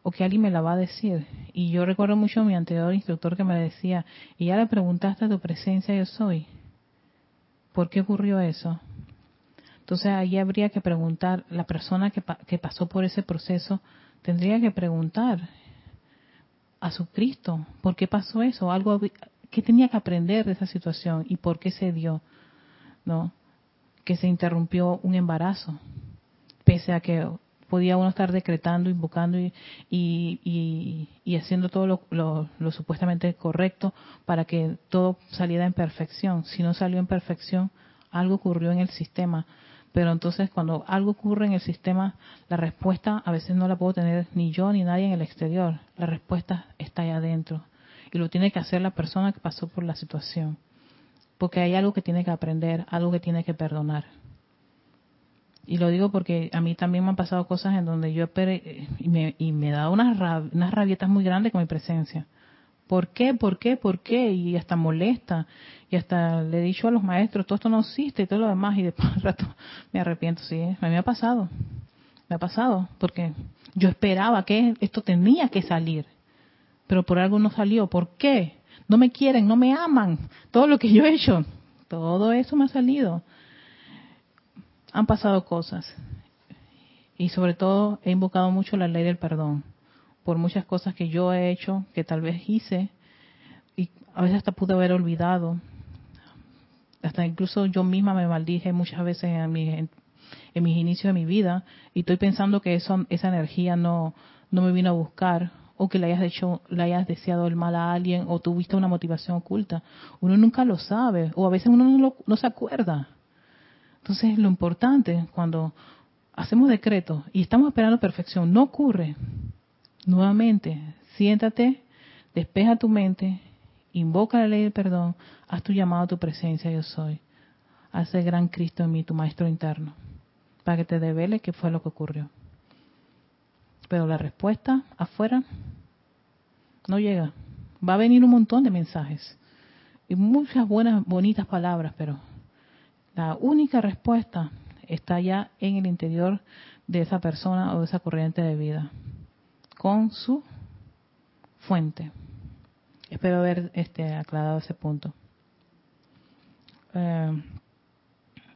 S1: o que alguien me la va a decir. Y yo recuerdo mucho a mi anterior instructor que me decía, y ya le preguntaste a tu presencia yo soy, ¿por qué ocurrió eso? Entonces ahí habría que preguntar, la persona que, que pasó por ese proceso tendría que preguntar a su Cristo, ¿por qué pasó eso? Algo, ¿Qué tenía que aprender de esa situación y por qué se dio? ¿No? que se interrumpió un embarazo, pese a que podía uno estar decretando, invocando y, y, haciendo todo lo, supuestamente correcto para que todo saliera en perfección. Si no salió en perfección, algo ocurrió en el sistema. Pero entonces cuando algo ocurre en el sistema, la respuesta a veces no la puedo tener ni yo ni nadie en el exterior. La respuesta está ahí adentro. Y lo tiene que hacer la persona que pasó por la situación. Porque hay algo que tiene que aprender, algo que tiene que perdonar. Y lo digo porque a mí también me han pasado cosas en donde yo y me, y me da unas, unas rabietas muy grandes con mi presencia. ¿Por qué? ¿Por qué? ¿Por qué? Y hasta molesta. Y hasta le he dicho a los maestros, todo esto no existe y todo lo demás. Y después un rato me arrepiento. Sí, mí me ha pasado. Me ha pasado. Porque yo esperaba que esto tenía que salir. Pero por algo no salió. ¿Por qué? No me quieren, no me aman. Todo lo que yo he hecho. Todo eso me ha salido han pasado cosas. Y sobre todo he invocado mucho la ley del perdón por muchas cosas que yo he hecho, que tal vez hice, y a veces hasta pude haber olvidado. Hasta incluso yo misma me maldije muchas veces en, en, mis inicios de mi vida, y estoy pensando que esa energía no, no me vino a buscar, o que le hayas, hecho, le hayas deseado el mal a alguien, o tuviste una motivación oculta. Uno nunca lo sabe, o a veces uno no, no se acuerda. Entonces, lo importante cuando hacemos decretos y estamos esperando perfección, no ocurre. Nuevamente, siéntate, despeja tu mente, invoca la ley del perdón, haz tu llamado a tu presencia, yo soy. Haz el gran Cristo en mí, tu maestro interno, para que te devele qué fue lo que ocurrió. Pero la respuesta afuera no llega. Va a venir un montón de mensajes y muchas buenas, bonitas palabras, pero la única respuesta está ya en el interior de esa persona o de esa corriente de vida, con su fuente. Espero haber este, aclarado ese punto. Eh,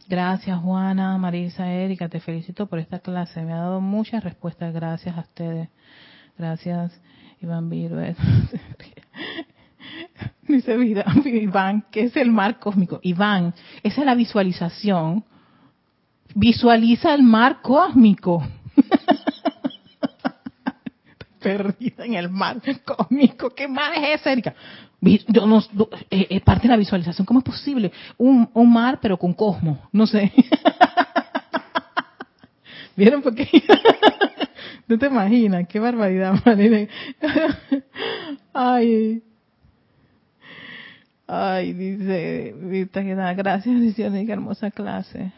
S1: gracias Juana, Marisa, Erika, te felicito por esta clase. Me ha dado muchas respuestas. Gracias a ustedes. Gracias, Iván Viruet. Dice Iván, que es el mar cósmico. Iván, esa es la visualización. Visualiza el mar cósmico. Perdida en el mar cósmico. ¿Qué mar es ese, Erika? Yo no, eh, parte de la visualización. ¿Cómo es posible? Un, un mar, pero con cosmos. No sé. ¿Vieron por qué? No te imaginas, qué barbaridad, Ay, Ay, dice que nada, gracias, dice qué hermosa clase.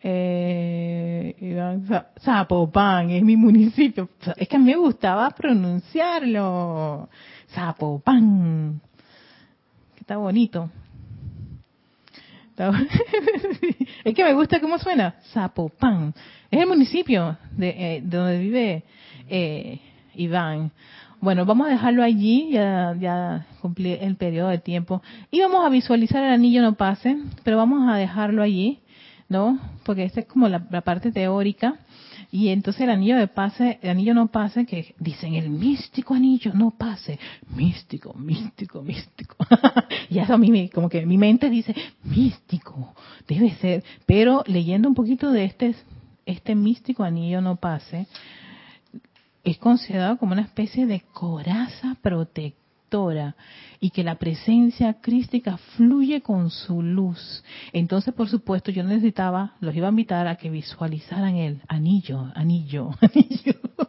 S1: Eh, Zapopan es mi municipio. Es que a mí me gustaba pronunciarlo. Zapopan. Que está bonito. es que me gusta cómo suena. Zapopan. Es el municipio de, eh, donde vive eh, Iván. Bueno, vamos a dejarlo allí, ya, ya cumplí el periodo de tiempo. Y vamos a visualizar el anillo no pase, pero vamos a dejarlo allí, ¿no? Porque esta es como la, parte teórica. Y entonces el anillo de pase, el anillo no pase, que dicen el místico anillo no pase, místico, místico, místico. y eso a mí como que mi mente dice, místico, debe ser. Pero leyendo un poquito de este, este místico anillo no pase, es considerado como una especie de coraza protectora y que la presencia crística fluye con su luz. Entonces, por supuesto, yo necesitaba, los iba a invitar a que visualizaran el anillo, anillo, anillo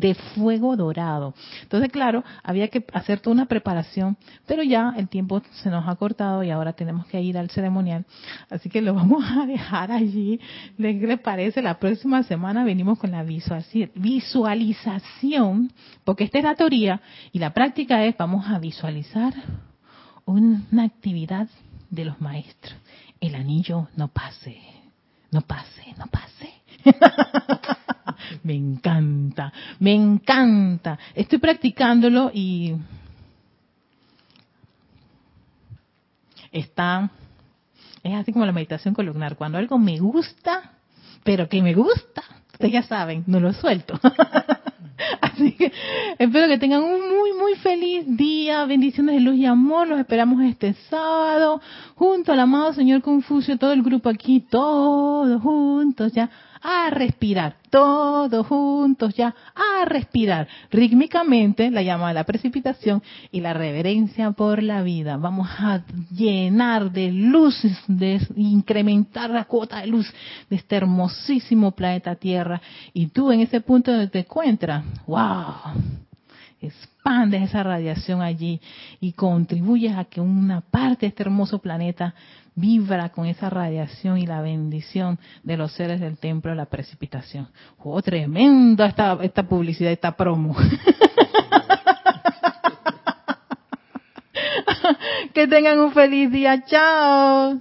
S1: de fuego dorado. Entonces, claro, había que hacer toda una preparación, pero ya el tiempo se nos ha cortado y ahora tenemos que ir al ceremonial. Así que lo vamos a dejar allí. ¿Qué les parece? La próxima semana venimos con la visualización, porque esta es la teoría y la práctica es, vamos a visualizar una actividad de los maestros. El anillo no pase, no pase, no pase. me encanta, me encanta. Estoy practicándolo y está, es así como la meditación columnar. Cuando algo me gusta, pero que me gusta, ustedes ya saben, no lo suelto. así que espero que tengan un muy, muy feliz día, bendiciones de luz y amor. Los esperamos este sábado junto al amado señor Confucio, todo el grupo aquí, todos juntos ya a respirar, todos juntos ya, a respirar rítmicamente la llama de la precipitación y la reverencia por la vida. Vamos a llenar de luces, de incrementar la cuota de luz de este hermosísimo planeta Tierra. Y tú en ese punto donde te encuentras, wow, expandes esa radiación allí y contribuyes a que una parte de este hermoso planeta vibra con esa radiación y la bendición de los seres del templo de la precipitación. ¡Oh, tremenda esta, esta publicidad, esta promo! que tengan un feliz día. Chao.